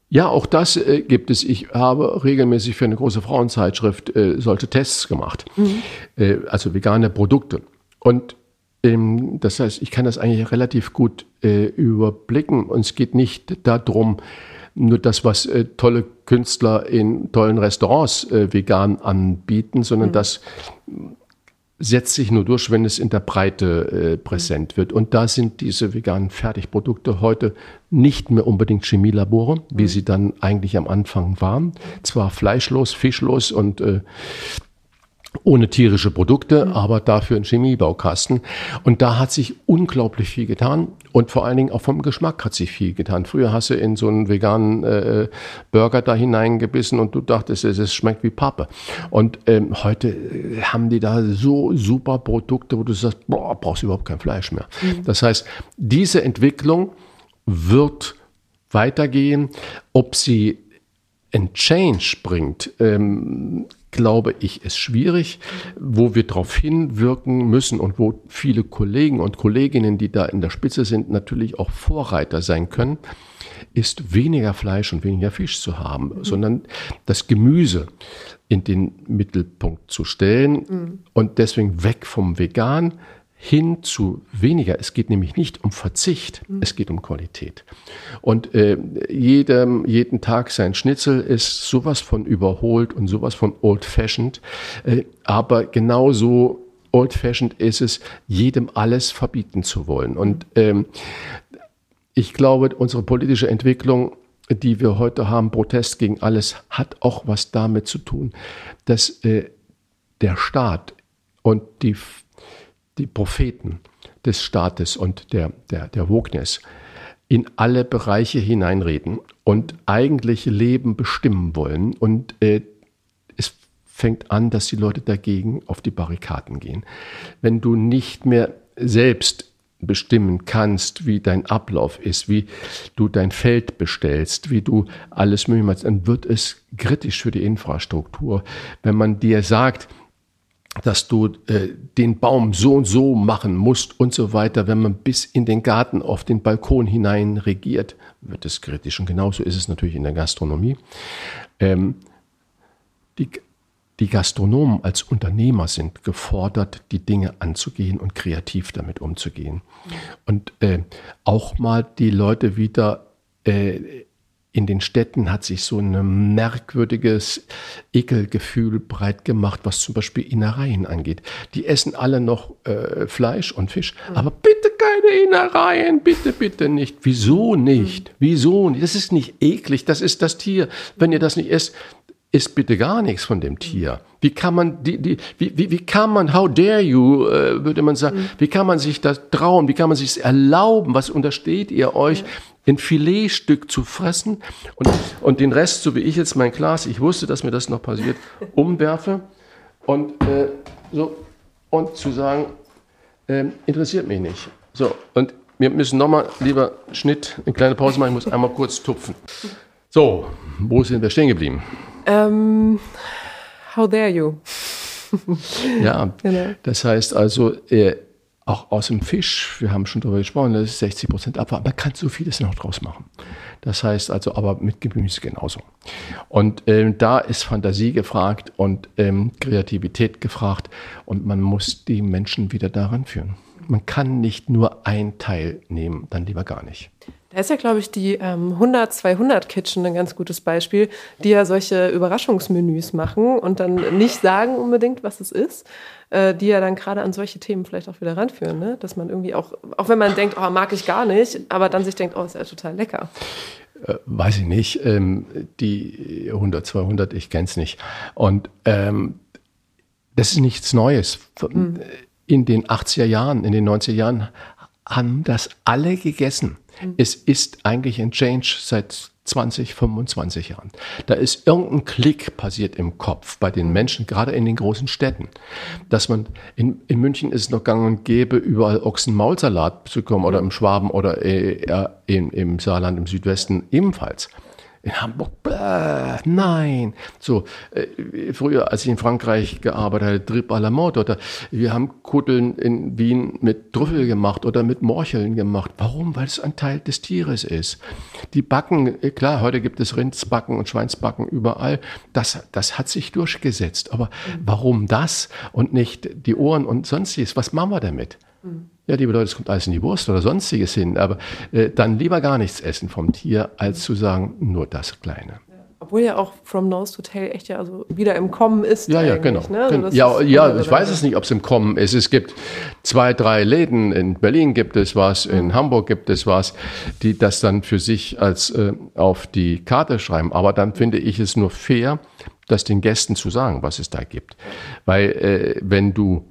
Ja, auch das äh, gibt es. Ich habe regelmäßig für eine große Frauenzeitschrift äh, solche Tests gemacht, mhm. äh, also vegane Produkte. Und das heißt, ich kann das eigentlich relativ gut äh, überblicken. Und es geht nicht darum, nur das, was äh, tolle Künstler in tollen Restaurants äh, vegan anbieten, sondern mhm. das setzt sich nur durch, wenn es in der Breite äh, präsent wird. Und da sind diese veganen Fertigprodukte heute nicht mehr unbedingt Chemielabore, wie mhm. sie dann eigentlich am Anfang waren. Zwar fleischlos, fischlos und äh, ohne tierische Produkte, mhm. aber dafür ein Chemiebaukasten. Und da hat sich unglaublich viel getan. Und vor allen Dingen auch vom Geschmack hat sich viel getan. Früher hast du in so einen veganen äh, Burger da hineingebissen und du dachtest, es schmeckt wie Pappe. Und ähm, heute äh, haben die da so super Produkte, wo du sagst, boah, brauchst du überhaupt kein Fleisch mehr. Mhm. Das heißt, diese Entwicklung wird weitergehen. Ob sie ein Change bringt, ähm, glaube ich, ist schwierig, wo wir darauf hinwirken müssen und wo viele Kollegen und Kolleginnen, die da in der Spitze sind, natürlich auch Vorreiter sein können, ist weniger Fleisch und weniger Fisch zu haben, mhm. sondern das Gemüse in den Mittelpunkt zu stellen mhm. und deswegen weg vom Vegan hin zu weniger. Es geht nämlich nicht um Verzicht, mhm. es geht um Qualität. Und äh, jedem, jeden Tag sein Schnitzel ist sowas von überholt und sowas von old-fashioned. Äh, aber genauso old-fashioned ist es, jedem alles verbieten zu wollen. Und ähm, ich glaube, unsere politische Entwicklung die wir heute haben, Protest gegen alles, hat auch was damit zu tun, dass äh, der Staat und die die Propheten des Staates und der, der, der Wokeness in alle Bereiche hineinreden und eigentlich Leben bestimmen wollen. Und äh, es fängt an, dass die Leute dagegen auf die Barrikaden gehen. Wenn du nicht mehr selbst bestimmen kannst, wie dein Ablauf ist, wie du dein Feld bestellst, wie du alles möglich machst, dann wird es kritisch für die Infrastruktur. Wenn man dir sagt, dass du äh, den Baum so und so machen musst und so weiter. Wenn man bis in den Garten auf den Balkon hinein regiert, wird es kritisch. Und genauso ist es natürlich in der Gastronomie. Ähm, die, die Gastronomen als Unternehmer sind gefordert, die Dinge anzugehen und kreativ damit umzugehen. Und äh, auch mal die Leute wieder äh, in den Städten hat sich so ein merkwürdiges Ekelgefühl breit gemacht, was zum Beispiel Innereien angeht. Die essen alle noch äh, Fleisch und Fisch, mhm. aber bitte keine Innereien, bitte, bitte nicht. Wieso nicht? Mhm. Wieso nicht? Das ist nicht eklig, das ist das Tier. Wenn ihr das nicht esst, isst bitte gar nichts von dem Tier. Wie kann man, die, die, wie, wie, wie kann man, how dare you, äh, würde man sagen, mhm. wie kann man sich das trauen, wie kann man sich erlauben, was untersteht ihr euch, ja ein Filetstück zu fressen und, und den Rest, so wie ich jetzt mein Glas, ich wusste, dass mir das noch passiert, umwerfe und, äh, so, und zu sagen, äh, interessiert mich nicht. So, und wir müssen nochmal, lieber Schnitt, eine kleine Pause machen, ich muss einmal kurz tupfen. So, wo sind wir stehen geblieben? Um, ähm, how dare you? ja, genau. das heißt also, äh, auch aus dem Fisch, wir haben schon darüber gesprochen, das ist 60 Prozent Abfall, man kann so vieles noch draus machen. Das heißt also, aber mit Gemüse genauso. Und ähm, da ist Fantasie gefragt und ähm, Kreativität gefragt und man muss die Menschen wieder daran führen. Man kann nicht nur ein Teil nehmen, dann lieber gar nicht. Da ist ja, glaube ich, die ähm, 100-200 Kitchen ein ganz gutes Beispiel, die ja solche Überraschungsmenüs machen und dann nicht sagen unbedingt, was es ist, äh, die ja dann gerade an solche Themen vielleicht auch wieder ranführen, ne? dass man irgendwie auch, auch wenn man denkt, oh, mag ich gar nicht, aber dann sich denkt, oh, ist ja total lecker. Äh, weiß ich nicht. Ähm, die 100, 200, ich kenne es nicht. Und ähm, das ist nichts Neues. Mhm. In den 80er Jahren, in den 90er Jahren haben das alle gegessen. Mhm. Es ist eigentlich ein Change seit 20, 25 Jahren. Da ist irgendein Klick passiert im Kopf bei den Menschen, gerade in den großen Städten. Dass man, in, in München ist es noch gang und gäbe, überall Ochsenmaulsalat zu bekommen oder im Schwaben oder äh, im, im Saarland im Südwesten ebenfalls in Hamburg, bläh, nein. So, äh, früher, als ich in Frankreich gearbeitet habe, Trip à la Mode, oder wir haben Kutteln in Wien mit Trüffel gemacht oder mit Morcheln gemacht. Warum? Weil es ein Teil des Tieres ist. Die Backen, äh, klar, heute gibt es Rindsbacken und Schweinsbacken überall. Das, das hat sich durchgesetzt. Aber warum das und nicht die Ohren und sonstiges? Was machen wir damit? Mhm. Ja, liebe Leute, es kommt alles in die Wurst oder sonstiges hin, aber äh, dann lieber gar nichts essen vom Tier, als zu sagen, nur das Kleine. Obwohl ja auch From Nose to Tail echt ja also wieder im Kommen ist. Ja, ja, genau. Ne? Also ja, ja ich weiß es nicht, ob es im Kommen ist. Es gibt zwei, drei Läden. In Berlin gibt es was, in mhm. Hamburg gibt es was, die das dann für sich als äh, auf die Karte schreiben. Aber dann finde ich es nur fair, das den Gästen zu sagen, was es da gibt. Weil äh, wenn du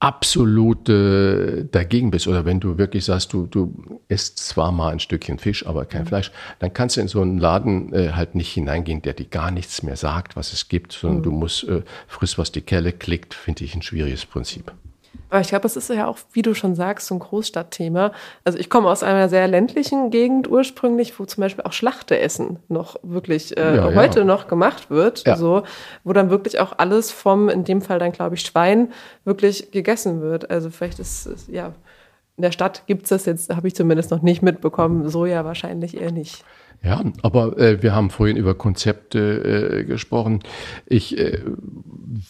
absolute dagegen bist oder wenn du wirklich sagst, du, du isst zwar mal ein Stückchen Fisch, aber kein mhm. Fleisch, dann kannst du in so einen Laden äh, halt nicht hineingehen, der dir gar nichts mehr sagt, was es gibt, sondern mhm. du musst äh, friss, was die Kelle klickt, finde ich ein schwieriges Prinzip. Aber ich glaube, es ist ja auch, wie du schon sagst, so ein Großstadtthema. Also ich komme aus einer sehr ländlichen Gegend ursprünglich, wo zum Beispiel auch Schlachteessen noch wirklich äh, ja, heute ja. noch gemacht wird. Ja. So, wo dann wirklich auch alles vom, in dem Fall dann glaube ich Schwein, wirklich gegessen wird. Also vielleicht ist es, ja, in der Stadt gibt es das jetzt, habe ich zumindest noch nicht mitbekommen, so ja wahrscheinlich eher nicht. Ja, aber äh, wir haben vorhin über Konzepte äh, gesprochen. Ich äh,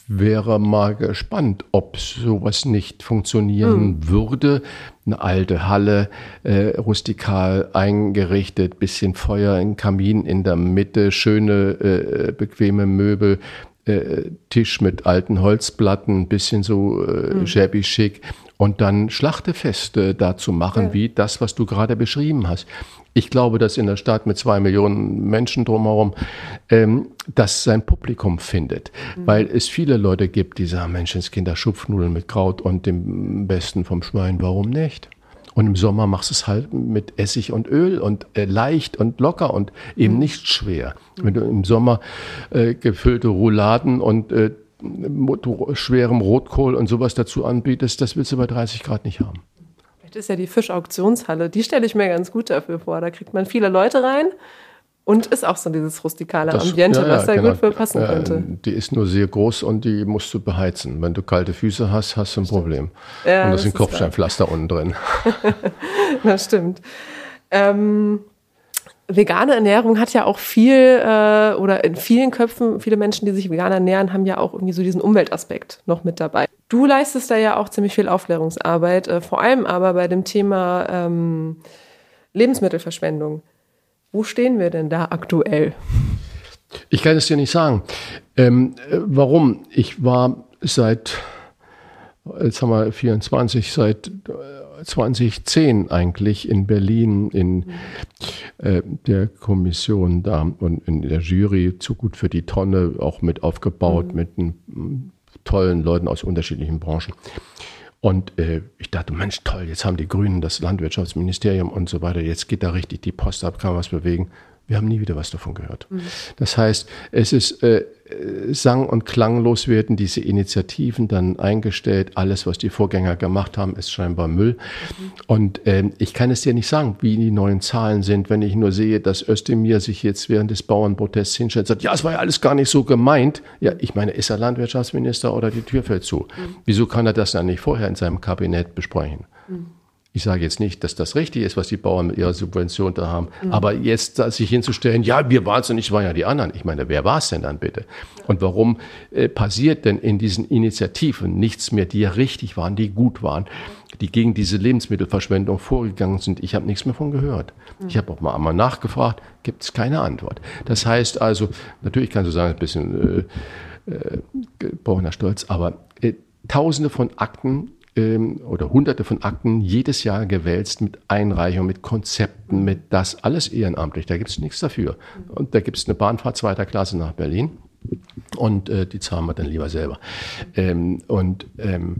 wäre mal gespannt, ob sowas nicht funktionieren hm. würde. Eine alte Halle, äh, rustikal eingerichtet, bisschen Feuer, ein Kamin in der Mitte, schöne, äh, bequeme Möbel, äh, Tisch mit alten Holzplatten, bisschen so äh, hm. shabby schick und dann Schlachtefeste dazu machen, ja. wie das, was du gerade beschrieben hast. Ich glaube, dass in der Stadt mit zwei Millionen Menschen drumherum ähm, das sein Publikum findet, mhm. weil es viele Leute gibt, die sagen, Menschenskinder, Schupfnudeln mit Kraut und dem Besten vom Schwein, warum nicht? Und im Sommer machst du es halt mit Essig und Öl und äh, leicht und locker und eben mhm. nicht schwer. Wenn du im Sommer äh, gefüllte Rouladen und äh, schwerem Rotkohl und sowas dazu anbietest, das willst du bei 30 Grad nicht haben. Ist ja die Fischauktionshalle, die stelle ich mir ganz gut dafür vor. Da kriegt man viele Leute rein und ist auch so dieses rustikale das, Ambiente, ja, ja, was da genau. gut für passen könnte. Die ist nur sehr groß und die musst du beheizen. Wenn du kalte Füße hast, hast du ein Problem. Ja, und da sind Kopfsteinpflaster unten drin. das stimmt. Ähm, vegane Ernährung hat ja auch viel, äh, oder in vielen Köpfen, viele Menschen, die sich vegan ernähren, haben ja auch irgendwie so diesen Umweltaspekt noch mit dabei. Du leistest da ja auch ziemlich viel Aufklärungsarbeit, äh, vor allem aber bei dem Thema ähm, Lebensmittelverschwendung. Wo stehen wir denn da aktuell? Ich kann es dir nicht sagen. Ähm, äh, warum? Ich war seit, jetzt haben wir 24, seit 2010 eigentlich in Berlin in äh, der Kommission da und in der Jury zu gut für die Tonne auch mit aufgebaut mhm. mit n, tollen Leuten aus unterschiedlichen Branchen. Und äh, ich dachte, Mensch, toll, jetzt haben die Grünen das Landwirtschaftsministerium und so weiter, jetzt geht da richtig die Post ab, kann man was bewegen. Wir haben nie wieder was davon gehört. Mhm. Das heißt, es ist äh, sang- und klanglos werden diese Initiativen dann eingestellt. Alles, was die Vorgänger gemacht haben, ist scheinbar Müll. Mhm. Und äh, ich kann es dir nicht sagen, wie die neuen Zahlen sind, wenn ich nur sehe, dass Özdemir sich jetzt während des Bauernprotests hinstellt und sagt, ja, es war ja alles gar nicht so gemeint. Ja, ich meine, ist er Landwirtschaftsminister oder die Tür fällt zu? Mhm. Wieso kann er das dann nicht vorher in seinem Kabinett besprechen? Ich sage jetzt nicht, dass das richtig ist, was die Bauern mit ihrer Subvention da haben. Mhm. Aber jetzt sich hinzustellen, ja, wir waren es und nicht, waren ja die anderen. Ich meine, wer war es denn dann bitte? Und warum äh, passiert denn in diesen Initiativen nichts mehr, die ja richtig waren, die gut waren, die gegen diese Lebensmittelverschwendung vorgegangen sind? Ich habe nichts mehr von gehört. Mhm. Ich habe auch mal einmal nachgefragt, gibt es keine Antwort. Das heißt also, natürlich kannst du sagen, ein bisschen äh, äh, gebrochener Stolz, aber äh, Tausende von Akten ähm, oder hunderte von Akten jedes Jahr gewälzt mit Einreichung, mit Konzepten, mit das, alles ehrenamtlich. Da gibt es nichts dafür. Und da gibt es eine Bahnfahrt zweiter Klasse nach Berlin. Und äh, die zahlen wir dann lieber selber. Ähm, und ähm,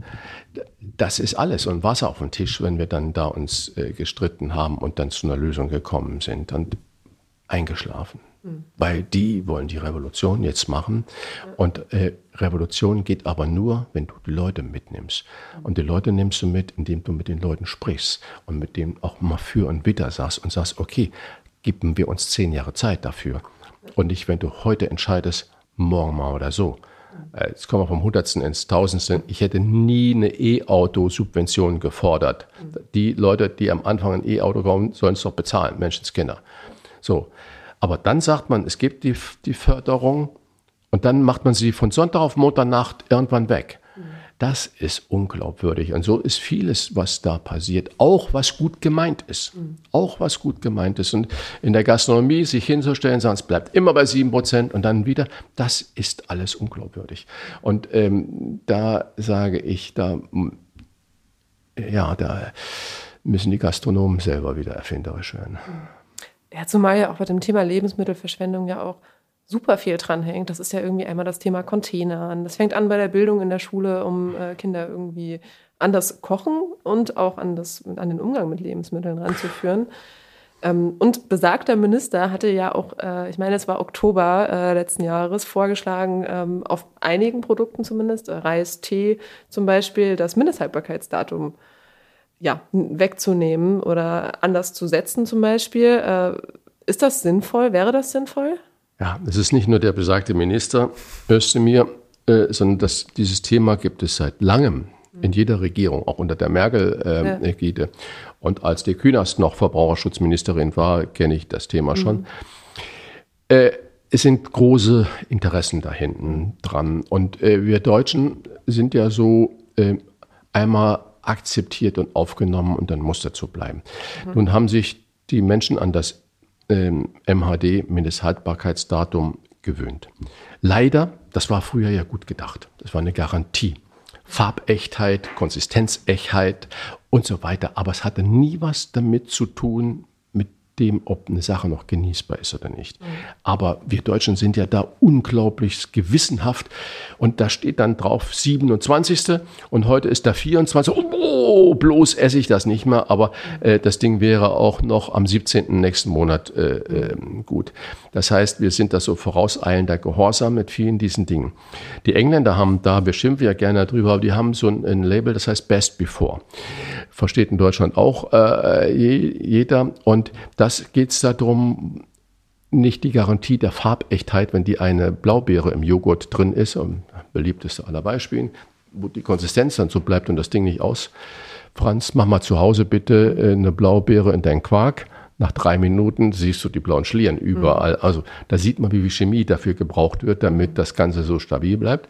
das ist alles und Wasser auf dem Tisch, wenn wir dann da uns äh, gestritten haben und dann zu einer Lösung gekommen sind und eingeschlafen. Mhm. Weil die wollen die Revolution jetzt machen. Und äh, Revolution geht aber nur, wenn du die Leute mitnimmst. Und die Leute nimmst du mit, indem du mit den Leuten sprichst und mit denen auch mal für und wider sagst und sagst, okay, geben wir uns zehn Jahre Zeit dafür. Und nicht, wenn du heute entscheidest, morgen mal oder so. Äh, jetzt kommen wir vom Hundertsten ins Tausendsten. Ich hätte nie eine E-Auto-Subvention gefordert. Die Leute, die am Anfang ein E-Auto kommen, sollen es doch bezahlen, Menschenskinder. So. Aber dann sagt man, es gibt die, die Förderung und dann macht man sie von Sonntag auf Montagnacht irgendwann weg. Das ist unglaubwürdig. Und so ist vieles, was da passiert, auch was gut gemeint ist. Auch was gut gemeint ist. Und in der Gastronomie sich hinzustellen, sagen, es bleibt immer bei sieben Prozent und dann wieder, das ist alles unglaubwürdig. Und ähm, da sage ich, da, ja, da müssen die Gastronomen selber wieder erfinderisch werden. Ja, zumal ja auch bei dem Thema Lebensmittelverschwendung ja auch super viel dranhängt. Das ist ja irgendwie einmal das Thema Containern. Das fängt an bei der Bildung in der Schule, um äh, Kinder irgendwie an das Kochen und auch an, das, an den Umgang mit Lebensmitteln ranzuführen. Ähm, und besagter Minister hatte ja auch, äh, ich meine, es war Oktober äh, letzten Jahres, vorgeschlagen, ähm, auf einigen Produkten zumindest, äh, Reis, Tee zum Beispiel, das Mindesthaltbarkeitsdatum ja, wegzunehmen oder anders zu setzen zum Beispiel. Äh, ist das sinnvoll? Wäre das sinnvoll? Ja, es ist nicht nur der besagte Minister Özdemir, äh, sondern das, dieses Thema gibt es seit langem. in jeder Regierung, auch unter der Merkel-Ägide. Äh, ja. Und als die Künast noch Verbraucherschutzministerin war, kenne ich das Thema mhm. schon. Äh, es sind große Interessen da hinten dran. Und äh, wir Deutschen sind ja so äh, einmal akzeptiert und aufgenommen und dann muss dazu bleiben. Mhm. Nun haben sich die Menschen an das ähm, MHD, Mindesthaltbarkeitsdatum, gewöhnt. Leider, das war früher ja gut gedacht. Das war eine Garantie. Farbechtheit, Konsistenzechtheit und so weiter. Aber es hatte nie was damit zu tun, dem, ob eine Sache noch genießbar ist oder nicht. Aber wir Deutschen sind ja da unglaublich gewissenhaft und da steht dann drauf 27. und heute ist da 24. Oh, bloß esse ich das nicht mehr, aber äh, das Ding wäre auch noch am 17. nächsten Monat äh, äh, gut. Das heißt, wir sind da so vorauseilender Gehorsam mit vielen diesen Dingen. Die Engländer haben da, wir schimpfen ja gerne darüber, aber die haben so ein, ein Label, das heißt Best Before. Versteht in Deutschland auch äh, jeder und das das geht es darum, nicht die Garantie der Farbechtheit, wenn die eine Blaubeere im Joghurt drin ist, beliebteste aller Beispiele, wo die Konsistenz dann so bleibt und das Ding nicht aus. Franz, mach mal zu Hause bitte äh, eine Blaubeere in deinen Quark. Nach drei Minuten siehst du die blauen Schlieren überall. Mhm. Also da sieht man, wie viel Chemie dafür gebraucht wird, damit das Ganze so stabil bleibt.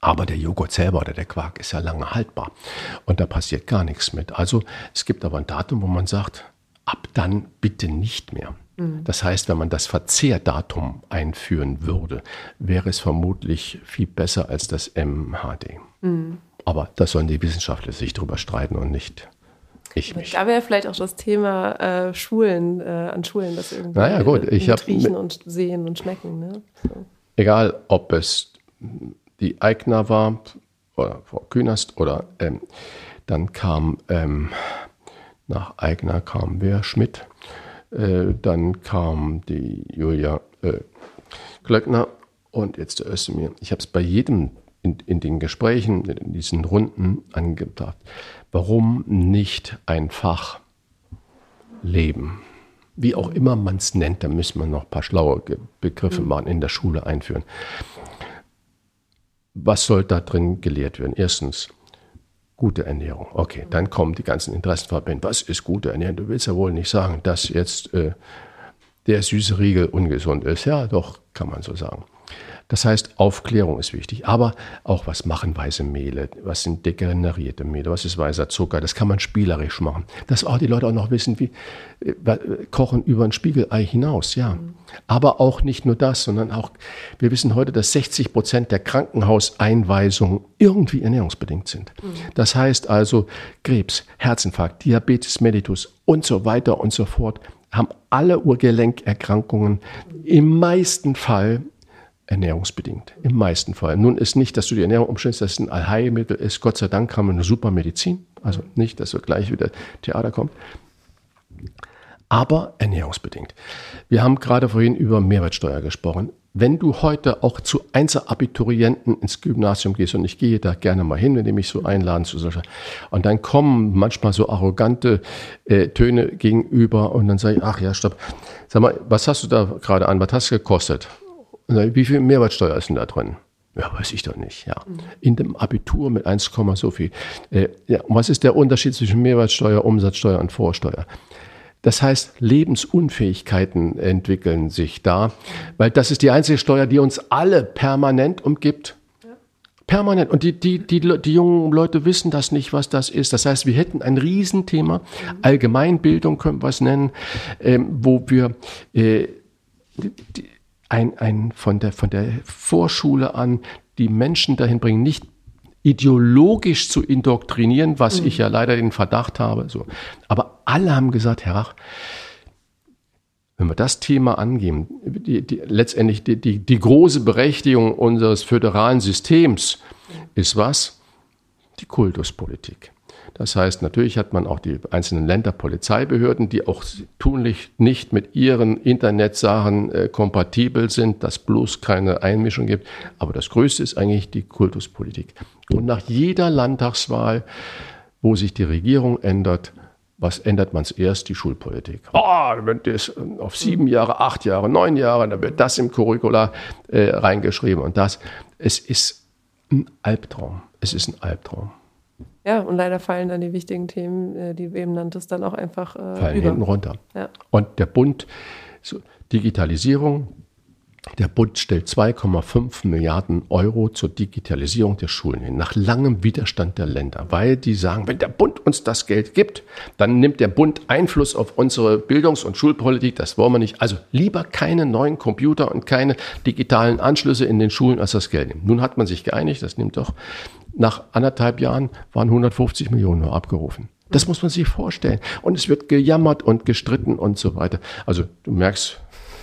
Aber der Joghurt selber oder der Quark ist ja lange haltbar. Und da passiert gar nichts mit. Also es gibt aber ein Datum, wo man sagt, ab dann bitte nicht mehr. Mhm. Das heißt, wenn man das Verzehrdatum einführen würde, wäre es vermutlich viel besser als das MHD. Mhm. Aber das sollen die Wissenschaftler sich darüber streiten und nicht ich mich. Da wäre vielleicht auch das Thema äh, Schulen, äh, an Schulen, das irgendwie naja, gut. Ich riechen und sehen und schmecken. Ne? So. Egal, ob es die Eigner war oder Frau Künast oder ähm, dann kam ähm, nach Eigner kam wer? Schmidt. Äh, dann kam die Julia äh, Glöckner und jetzt der Özdemir. Ich habe es bei jedem in, in, den Gesprächen, in diesen Runden angebracht. Warum nicht einfach leben? Wie auch immer man es nennt, da müssen wir noch ein paar schlaue Begriffe mhm. machen, in der Schule einführen. Was soll da drin gelehrt werden? Erstens, Gute Ernährung. Okay, dann kommen die ganzen Interessenverbände. Was ist gute Ernährung? Du willst ja wohl nicht sagen, dass jetzt äh, der süße Riegel ungesund ist. Ja, doch, kann man so sagen. Das heißt, Aufklärung ist wichtig. Aber auch was machen weiße Mehle? Was sind degenerierte Mehle? Was ist weißer Zucker? Das kann man spielerisch machen. Dass auch die Leute auch noch wissen, wie äh, kochen über ein Spiegelei hinaus. Ja. Mhm. Aber auch nicht nur das, sondern auch, wir wissen heute, dass 60 Prozent der Krankenhauseinweisungen irgendwie ernährungsbedingt sind. Mhm. Das heißt also, Krebs, Herzinfarkt, Diabetes mellitus und so weiter und so fort haben alle Urgelenkerkrankungen im meisten Fall ernährungsbedingt. Im meisten Fall. Nun ist nicht, dass du die Ernährung umstellst, dass es ein Allheilmittel ist. Gott sei Dank haben wir eine super Medizin. Also nicht, dass so gleich wieder Theater kommt. Aber ernährungsbedingt. Wir haben gerade vorhin über Mehrwertsteuer gesprochen. Wenn du heute auch zu Einzelabiturienten ins Gymnasium gehst, und ich gehe da gerne mal hin, wenn die mich so einladen zu solcher, und dann kommen manchmal so arrogante äh, Töne gegenüber und dann sage ich, ach ja, stopp, sag mal, was hast du da gerade an, was hast du gekostet? Wie viel Mehrwertsteuer ist denn da drin? Ja, weiß ich doch nicht. Ja. Mhm. In dem Abitur mit 1, so viel. Äh, ja, was ist der Unterschied zwischen Mehrwertsteuer, Umsatzsteuer und Vorsteuer? Das heißt, Lebensunfähigkeiten entwickeln sich da, weil das ist die einzige Steuer, die uns alle permanent umgibt. Permanent. Und die, die, die, die jungen Leute wissen das nicht, was das ist. Das heißt, wir hätten ein Riesenthema, mhm. Allgemeinbildung können wir es nennen, ähm, wo wir äh, die, ein, ein von, der, von der Vorschule an die Menschen dahin bringen, nicht ideologisch zu indoktrinieren, was mhm. ich ja leider den Verdacht habe. So. Aber alle haben gesagt, Herr Rach, wenn wir das Thema angehen, die, die, letztendlich die, die, die große Berechtigung unseres föderalen Systems ist was? Die Kultuspolitik. Das heißt, natürlich hat man auch die einzelnen Länder Polizeibehörden, die auch tunlich nicht mit ihren Internetsachen äh, kompatibel sind, dass bloß keine Einmischung gibt. Aber das Größte ist eigentlich die Kultuspolitik. Und nach jeder Landtagswahl, wo sich die Regierung ändert, was ändert man zuerst? Die Schulpolitik. Oh, wenn das auf sieben Jahre, acht Jahre, neun Jahre, dann wird das im Curricula äh, reingeschrieben und das. Es ist ein Albtraum. Es ist ein Albtraum. Ja, und leider fallen dann die wichtigen Themen, äh, die du eben nanntest, dann auch einfach äh, fallen über. hinten runter. Ja. Und der Bund, so Digitalisierung, der Bund stellt 2,5 Milliarden Euro zur Digitalisierung der Schulen hin, nach langem Widerstand der Länder, weil die sagen, wenn der Bund uns das Geld gibt, dann nimmt der Bund Einfluss auf unsere Bildungs- und Schulpolitik, das wollen wir nicht. Also lieber keine neuen Computer und keine digitalen Anschlüsse in den Schulen, als das Geld nimmt. Nun hat man sich geeinigt, das nimmt doch. Nach anderthalb Jahren waren 150 Millionen nur abgerufen. Das muss man sich vorstellen. Und es wird gejammert und gestritten und so weiter. Also du merkst,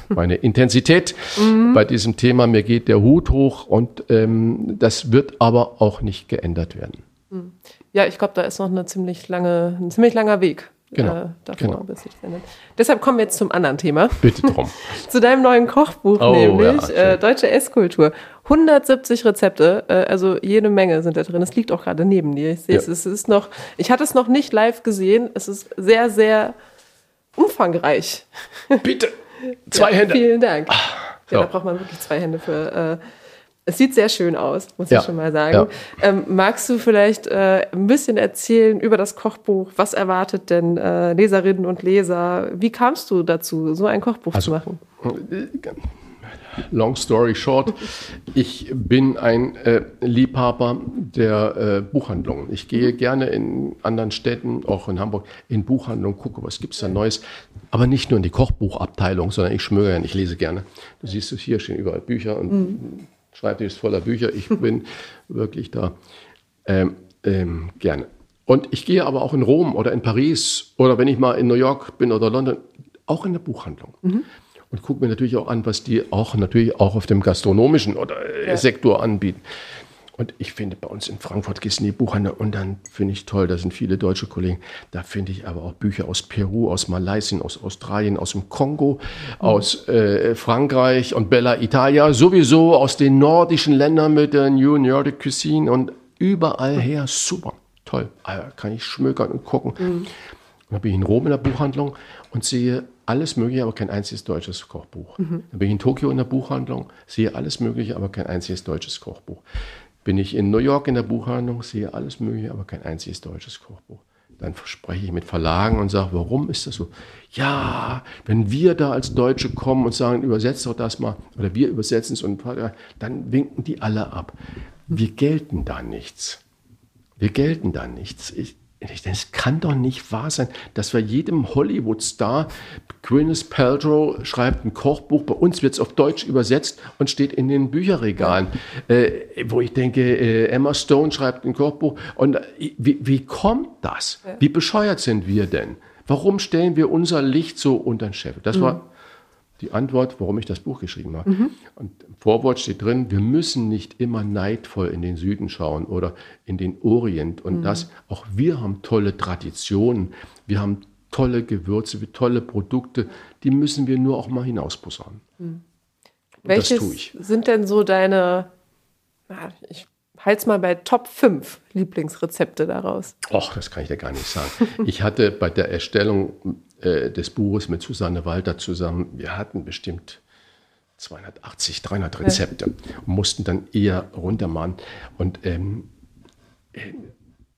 meine Intensität mhm. bei diesem Thema. Mir geht der Hut hoch und ähm, das wird aber auch nicht geändert werden. Mhm. Ja, ich glaube, da ist noch eine ziemlich lange, ein ziemlich langer Weg. Genau, äh, davor, genau. bis sich ändert. Deshalb kommen wir jetzt zum anderen Thema. Bitte drum. Zu deinem neuen Kochbuch, oh, nämlich ja, äh, Deutsche Esskultur. 170 Rezepte, äh, also jede Menge sind da drin. Es liegt auch gerade neben dir. Ich sehe ja. es, es ist noch, ich hatte es noch nicht live gesehen. Es ist sehr, sehr umfangreich. Bitte. Zwei ja, Hände. Vielen Dank. So. Ja, da braucht man wirklich zwei Hände für. Äh, es sieht sehr schön aus, muss ja. ich schon mal sagen. Ja. Ähm, magst du vielleicht äh, ein bisschen erzählen über das Kochbuch? Was erwartet denn äh, Leserinnen und Leser? Wie kamst du dazu, so ein Kochbuch also, zu machen? Long story short, ich bin ein äh, Liebhaber der äh, Buchhandlungen. Ich gehe gerne in anderen Städten, auch in Hamburg, in Buchhandlungen, gucke, was gibt es da Neues. Aber nicht nur in die Kochbuchabteilung, sondern ich schmöge gerne, ich lese gerne. Du siehst es hier stehen überall Bücher und mhm. Schreibtisch ist voller Bücher. Ich bin wirklich da ähm, ähm, gerne. Und ich gehe aber auch in Rom oder in Paris oder wenn ich mal in New York bin oder London, auch in der Buchhandlung. Mhm und gucke mir natürlich auch an, was die auch natürlich auch auf dem gastronomischen oder äh, ja. Sektor anbieten. Und ich finde bei uns in Frankfurt gibt es die Buchhandel und dann finde ich toll, da sind viele deutsche Kollegen. Da finde ich aber auch Bücher aus Peru, aus Malaysia, aus Australien, aus dem Kongo, mhm. aus äh, Frankreich und Bella Italia, sowieso aus den nordischen Ländern mit der New Nordic Cuisine und überall her. Super, toll. Also kann ich schmökern und gucken. Mhm. Dann bin ich in Rom in der Buchhandlung und sehe alles Mögliche, aber kein einziges deutsches Kochbuch. Mhm. Dann bin ich in Tokio in der Buchhandlung, sehe alles Mögliche, aber kein einziges deutsches Kochbuch. Bin ich in New York in der Buchhandlung, sehe alles Mögliche, aber kein einziges deutsches Kochbuch. Dann spreche ich mit Verlagen und sage, warum ist das so? Ja, wenn wir da als Deutsche kommen und sagen, übersetzt doch das mal, oder wir übersetzen es und dann winken die alle ab. Wir gelten da nichts. Wir gelten da nichts. Ich, es kann doch nicht wahr sein, dass wir jedem Hollywood-Star, Gwyneth Paltrow schreibt ein Kochbuch, bei uns wird es auf Deutsch übersetzt und steht in den Bücherregalen, äh, wo ich denke, äh, Emma Stone schreibt ein Kochbuch. Und äh, wie, wie kommt das? Wie bescheuert sind wir denn? Warum stellen wir unser Licht so unter den Chef? Das mhm. war die Antwort, warum ich das Buch geschrieben habe. Mhm. Und im Vorwort steht drin, wir müssen nicht immer neidvoll in den Süden schauen oder in den Orient. Und mhm. das, auch wir haben tolle Traditionen, wir haben tolle Gewürze, tolle Produkte, die müssen wir nur auch mal hinausposaunen. Mhm. Welches sind denn so deine, ich halte es mal bei Top 5 Lieblingsrezepte daraus? Ach, das kann ich ja gar nicht sagen. ich hatte bei der Erstellung äh, des Buches mit Susanne Walter zusammen, wir hatten bestimmt 280, 300 Rezepte und mussten dann eher runtermachen. Und ähm, äh,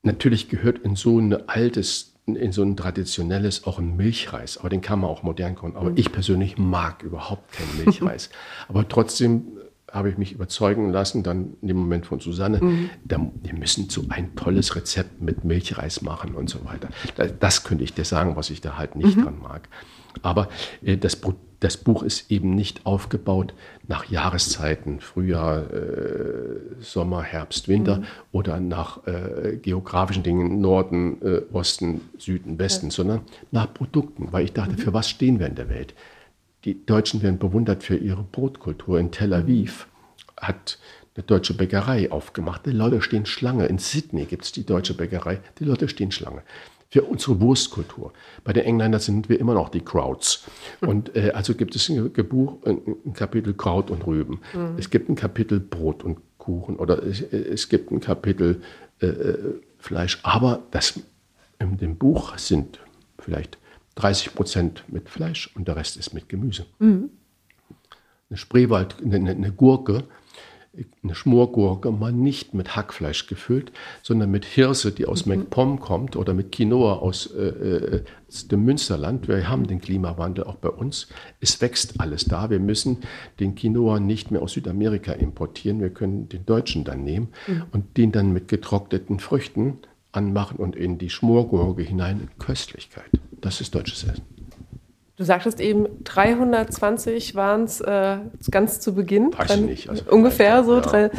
natürlich gehört in so ein altes, in so ein traditionelles auch ein Milchreis, aber den kann man auch modern kochen. Aber mhm. ich persönlich mag überhaupt keinen Milchreis. aber trotzdem habe ich mich überzeugen lassen, dann in dem Moment von Susanne, mhm. da, wir müssen so ein tolles Rezept mit Milchreis machen und so weiter. Das, das könnte ich dir sagen, was ich da halt nicht mhm. dran mag. Aber äh, das, das, Buch ist eben nicht aufgebaut nach Jahreszeiten, Frühjahr, äh, Sommer, Herbst, Winter mhm. oder nach äh, geografischen Dingen, Norden, äh, Osten, Süden, Westen, ja. sondern nach Produkten, weil ich dachte, mhm. für was stehen wir in der Welt? Die Deutschen werden bewundert für ihre Brotkultur. In Tel Aviv hat eine deutsche Bäckerei aufgemacht. Die Leute stehen Schlange. In Sydney gibt es die deutsche Bäckerei. Die Leute stehen Schlange. Für unsere Wurstkultur. Bei den Engländern sind wir immer noch die Krauts. Und äh, also gibt es ein, Gebuch, ein, Kapitel Kraut und Rüben. Mhm. Es gibt ein Kapitel Brot und Kuchen oder es, es gibt ein Kapitel äh, äh Fleisch. Aber das in dem Buch sind vielleicht 30 Prozent mit Fleisch und der Rest ist mit Gemüse. Mhm. Eine Spreewald, eine, eine Gurke eine Schmorgurke mal nicht mit Hackfleisch gefüllt, sondern mit Hirse, die aus mhm. MacPom kommt oder mit Quinoa aus, äh, äh, aus, dem Münsterland. Wir haben den Klimawandel auch bei uns. Es wächst alles da. Wir müssen den Quinoa nicht mehr aus Südamerika importieren. Wir können den deutschen dann nehmen mhm. und den dann mit getrockneten Früchten anmachen und in die Schmorgurke hinein. Köstlichkeit. Das ist deutsches Essen. Du sagtest eben, 320 waren es äh, ganz zu Beginn. Weiß ich nicht. Also ungefähr so. Ja, drei,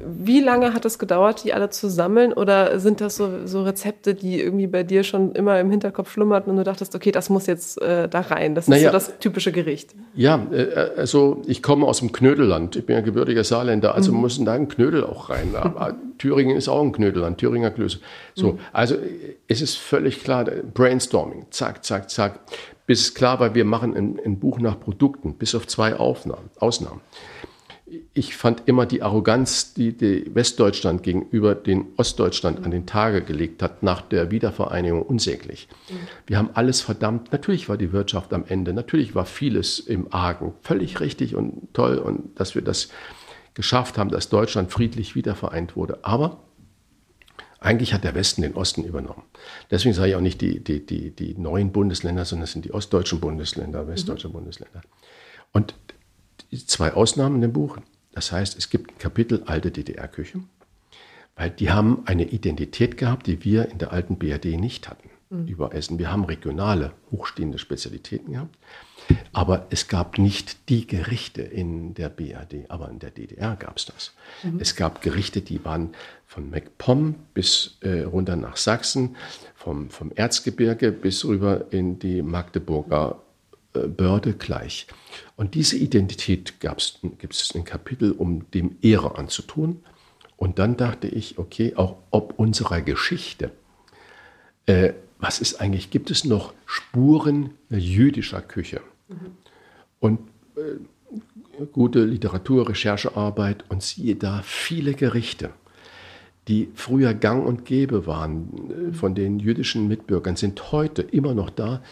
wie lange hat es gedauert, die alle zu sammeln? Oder sind das so, so, Rezepte, die irgendwie bei dir schon immer im Hinterkopf schlummerten und du dachtest, okay, das muss jetzt äh, da rein? Das naja, ist so das typische Gericht. Ja, äh, also ich komme aus dem Knödelland. Ich bin ja gebürtiger Saarländer, also mhm. müssen da ein Knödel auch rein. Aber Thüringen ist auch ein Knödelland, Thüringer Klöße. So, mhm. also es ist völlig klar, Brainstorming, zack, zack, zack. Bis klar war, wir machen ein, ein Buch nach Produkten, bis auf zwei Aufnahmen, Ausnahmen ich fand immer die Arroganz, die, die Westdeutschland gegenüber den Ostdeutschland an den Tage gelegt hat, nach der Wiedervereinigung unsäglich. Wir haben alles verdammt. Natürlich war die Wirtschaft am Ende, natürlich war vieles im Argen. Völlig richtig und toll und dass wir das geschafft haben, dass Deutschland friedlich wiedervereint wurde. Aber eigentlich hat der Westen den Osten übernommen. Deswegen sage ich auch nicht die, die, die, die neuen Bundesländer, sondern es sind die ostdeutschen Bundesländer, westdeutsche mhm. Bundesländer. Und zwei Ausnahmen in dem Buch. Das heißt, es gibt ein Kapitel alte DDR-Küche, weil die haben eine Identität gehabt, die wir in der alten BRD nicht hatten mhm. über Essen. Wir haben regionale, hochstehende Spezialitäten gehabt, aber es gab nicht die Gerichte in der BRD, aber in der DDR gab es das. Mhm. Es gab Gerichte, die waren von MacPom bis äh, runter nach Sachsen, vom, vom Erzgebirge bis rüber in die Magdeburger Börde gleich. Und diese Identität gibt es ein Kapitel, um dem Ehre anzutun. Und dann dachte ich, okay, auch ob unserer Geschichte, äh, was ist eigentlich, gibt es noch Spuren jüdischer Küche? Mhm. Und äh, gute Literatur, Recherchearbeit und siehe da viele Gerichte, die früher gang und gäbe waren äh, von den jüdischen Mitbürgern, sind heute immer noch da.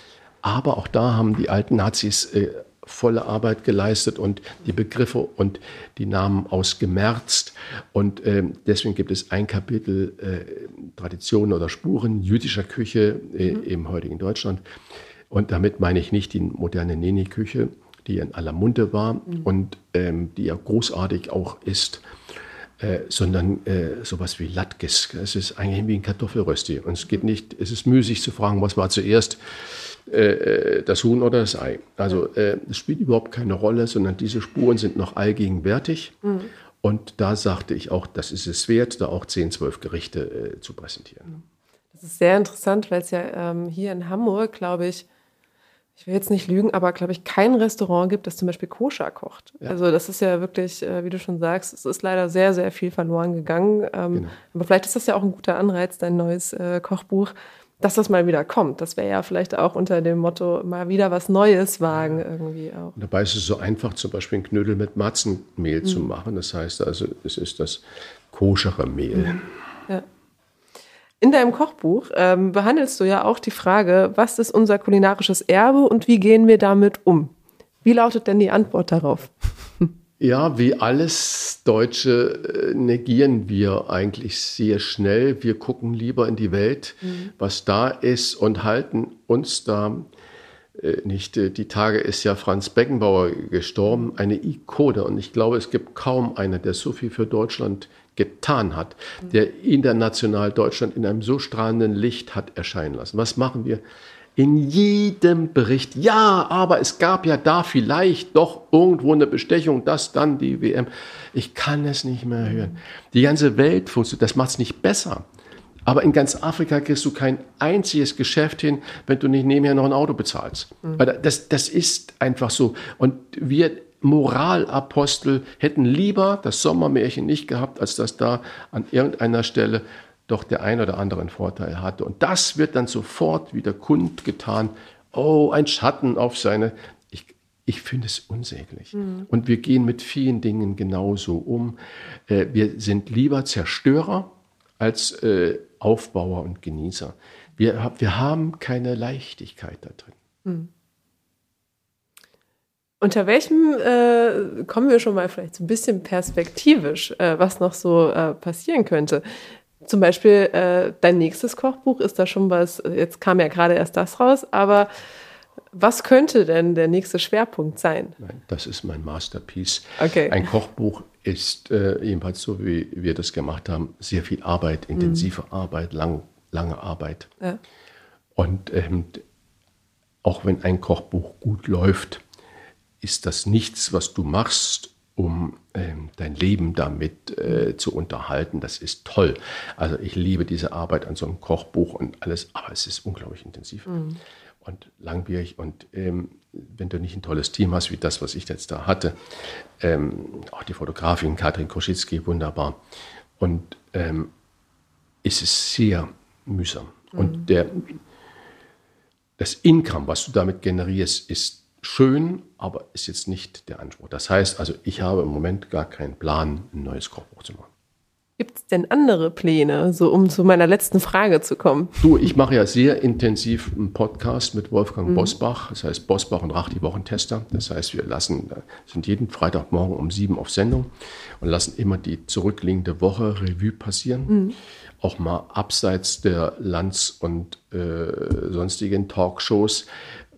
Aber auch da haben die alten Nazis äh, volle Arbeit geleistet und die Begriffe und die Namen ausgemerzt. Und äh, deswegen gibt es ein Kapitel äh, Traditionen oder Spuren jüdischer Küche äh, mhm. im heutigen Deutschland. Und damit meine ich nicht die moderne Neni-Küche, die in aller Munde war mhm. und ähm, die ja großartig auch ist. Äh, sondern äh, sowas wie Latkes. Es ist eigentlich wie ein Kartoffelrösti. Und es geht nicht, es ist müßig zu fragen, was war zuerst äh, das Huhn oder das Ei. Also äh, es spielt überhaupt keine Rolle, sondern diese Spuren sind noch allgegenwärtig. Mhm. Und da sagte ich auch, das ist es wert, da auch 10, 12 Gerichte äh, zu präsentieren. Das ist sehr interessant, weil es ja ähm, hier in Hamburg, glaube ich, ich will jetzt nicht lügen, aber glaube ich, kein Restaurant gibt, das zum Beispiel koscher kocht. Ja. Also das ist ja wirklich, äh, wie du schon sagst, es ist leider sehr, sehr viel verloren gegangen. Ähm, genau. Aber vielleicht ist das ja auch ein guter Anreiz, dein neues äh, Kochbuch, dass das mal wieder kommt. Das wäre ja vielleicht auch unter dem Motto, mal wieder was Neues wagen irgendwie auch. Und dabei ist es so einfach, zum Beispiel ein Knödel mit Matzenmehl mhm. zu machen. Das heißt also, es ist das koschere Mehl. Mhm. Ja. In deinem Kochbuch ähm, behandelst du ja auch die Frage, was ist unser kulinarisches Erbe und wie gehen wir damit um? Wie lautet denn die Antwort darauf? Ja, wie alles Deutsche äh, negieren wir eigentlich sehr schnell. Wir gucken lieber in die Welt, mhm. was da ist und halten uns da äh, nicht. Äh, die Tage ist ja Franz Beckenbauer gestorben, eine Ikone. Und ich glaube, es gibt kaum einer, der so viel für Deutschland getan hat, mhm. der international Deutschland in einem so strahlenden Licht hat erscheinen lassen. Was machen wir? In jedem Bericht, ja, aber es gab ja da vielleicht doch irgendwo eine Bestechung, das dann die WM. Ich kann es nicht mehr hören. Die ganze Welt funktioniert, das macht es nicht besser. Aber in ganz Afrika kriegst du kein einziges Geschäft hin, wenn du nicht nebenher noch ein Auto bezahlst. Mhm. Das, das ist einfach so. Und wir Moralapostel hätten lieber das Sommermärchen nicht gehabt, als dass da an irgendeiner Stelle doch der ein oder andere einen Vorteil hatte. Und das wird dann sofort wieder kundgetan. Oh, ein Schatten auf seine. Ich, ich finde es unsäglich. Mhm. Und wir gehen mit vielen Dingen genauso um. Äh, wir sind lieber Zerstörer als äh, Aufbauer und Genießer. Wir, wir haben keine Leichtigkeit da drin. Mhm. Unter welchem äh, kommen wir schon mal vielleicht so ein bisschen perspektivisch, äh, was noch so äh, passieren könnte? Zum Beispiel äh, dein nächstes Kochbuch ist da schon was, jetzt kam ja gerade erst das raus, aber was könnte denn der nächste Schwerpunkt sein? Nein, das ist mein Masterpiece. Okay. Ein Kochbuch ist äh, jedenfalls so, wie wir das gemacht haben, sehr viel Arbeit, intensive mhm. Arbeit, lang, lange Arbeit. Ja. Und ähm, auch wenn ein Kochbuch gut läuft, ist das nichts, was du machst, um ähm, dein Leben damit äh, zu unterhalten. Das ist toll. Also ich liebe diese Arbeit an so einem Kochbuch und alles, aber es ist unglaublich intensiv mhm. und langwierig. Und ähm, wenn du nicht ein tolles Team hast, wie das, was ich jetzt da hatte, ähm, auch die Fotografin Katrin Koschitzki, wunderbar. Und ähm, ist es sehr mühsam. Mhm. Und der, das Income, was du damit generierst, ist schön, aber ist jetzt nicht der Anspruch. Das heißt also, ich habe im Moment gar keinen Plan, ein neues Kochbuch zu machen. Gibt es denn andere Pläne, so um zu meiner letzten Frage zu kommen? Du, ich mache ja sehr intensiv einen Podcast mit Wolfgang mhm. Bosbach. Das heißt Bosbach und Rach, die Wochentester. Das heißt, wir lassen, sind jeden Freitagmorgen um sieben auf Sendung und lassen immer die zurückliegende Woche Revue passieren. Mhm. Auch mal abseits der Lanz- und äh, sonstigen Talkshows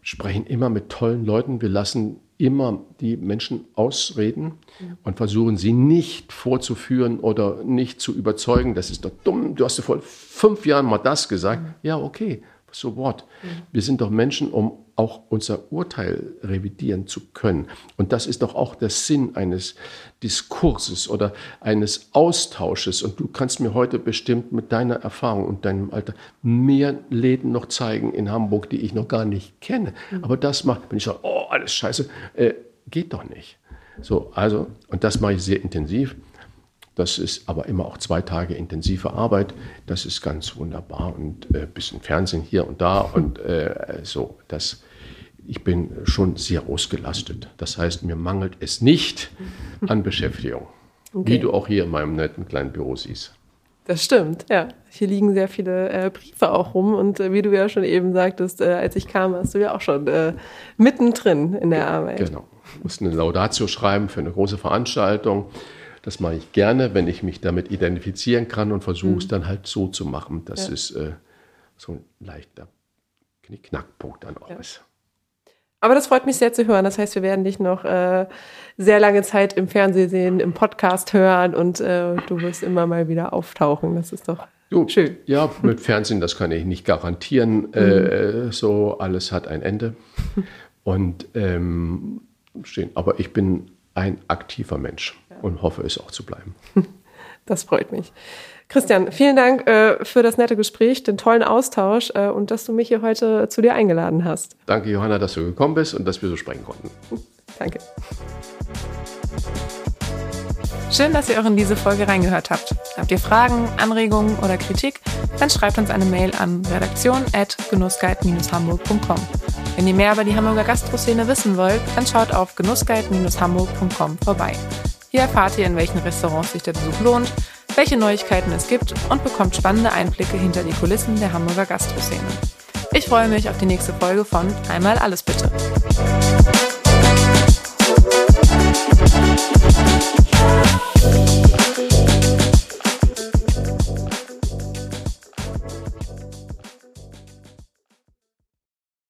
sprechen immer mit tollen Leuten. Wir lassen immer die Menschen ausreden und versuchen sie nicht vorzuführen oder nicht zu überzeugen. Das ist doch dumm. Du hast ja vor fünf Jahren mal das gesagt. Ja, okay, so what? Wir sind doch Menschen, um auch unser Urteil revidieren zu können. Und das ist doch auch der Sinn eines Diskurses oder eines Austausches. Und du kannst mir heute bestimmt mit deiner Erfahrung und deinem Alter mehr Läden noch zeigen in Hamburg, die ich noch gar nicht kenne. Mhm. Aber das macht, wenn ich sage, oh, alles scheiße, äh, geht doch nicht. So, also, und das mache ich sehr intensiv. Das ist aber immer auch zwei Tage intensive Arbeit. Das ist ganz wunderbar und ein äh, bisschen Fernsehen hier und da und äh, so. Das, ich bin schon sehr ausgelastet. Das heißt, mir mangelt es nicht an Beschäftigung. Okay. Wie du auch hier in meinem netten kleinen Büro siehst. Das stimmt, ja. Hier liegen sehr viele äh, Briefe auch rum und äh, wie du ja schon eben sagtest, äh, als ich kam, warst du ja auch schon äh, mittendrin in der Arbeit. Genau. Ich musste eine Laudatio schreiben für eine große Veranstaltung. Das mache ich gerne, wenn ich mich damit identifizieren kann und versuche mhm. es dann halt so zu machen. Das ja. ist äh, so ein leichter Knackpunkt dann auch ja. ist. Aber das freut mich sehr zu hören. Das heißt, wir werden dich noch äh, sehr lange Zeit im Fernsehen sehen, im Podcast hören und äh, du wirst immer mal wieder auftauchen. Das ist doch du, schön. Ja, mit Fernsehen, das kann ich nicht garantieren. Mhm. Äh, so, alles hat ein Ende. Und ähm, stehen. Aber ich bin ein aktiver Mensch ja. und hoffe es auch zu bleiben. Das freut mich. Christian, vielen Dank äh, für das nette Gespräch, den tollen Austausch äh, und dass du mich hier heute zu dir eingeladen hast. Danke, Johanna, dass du gekommen bist und dass wir so sprechen konnten. Danke. Schön, dass ihr auch in diese Folge reingehört habt. Habt ihr Fragen, Anregungen oder Kritik? Dann schreibt uns eine Mail an redaktion.genussguide-hamburg.com. Wenn ihr mehr über die Hamburger Gastroszene wissen wollt, dann schaut auf genussguide-hamburg.com vorbei. Hier erfahrt ihr, in welchen Restaurants sich der Besuch lohnt, welche Neuigkeiten es gibt und bekommt spannende Einblicke hinter die Kulissen der Hamburger Gastroszene. Ich freue mich auf die nächste Folge von Einmal alles bitte.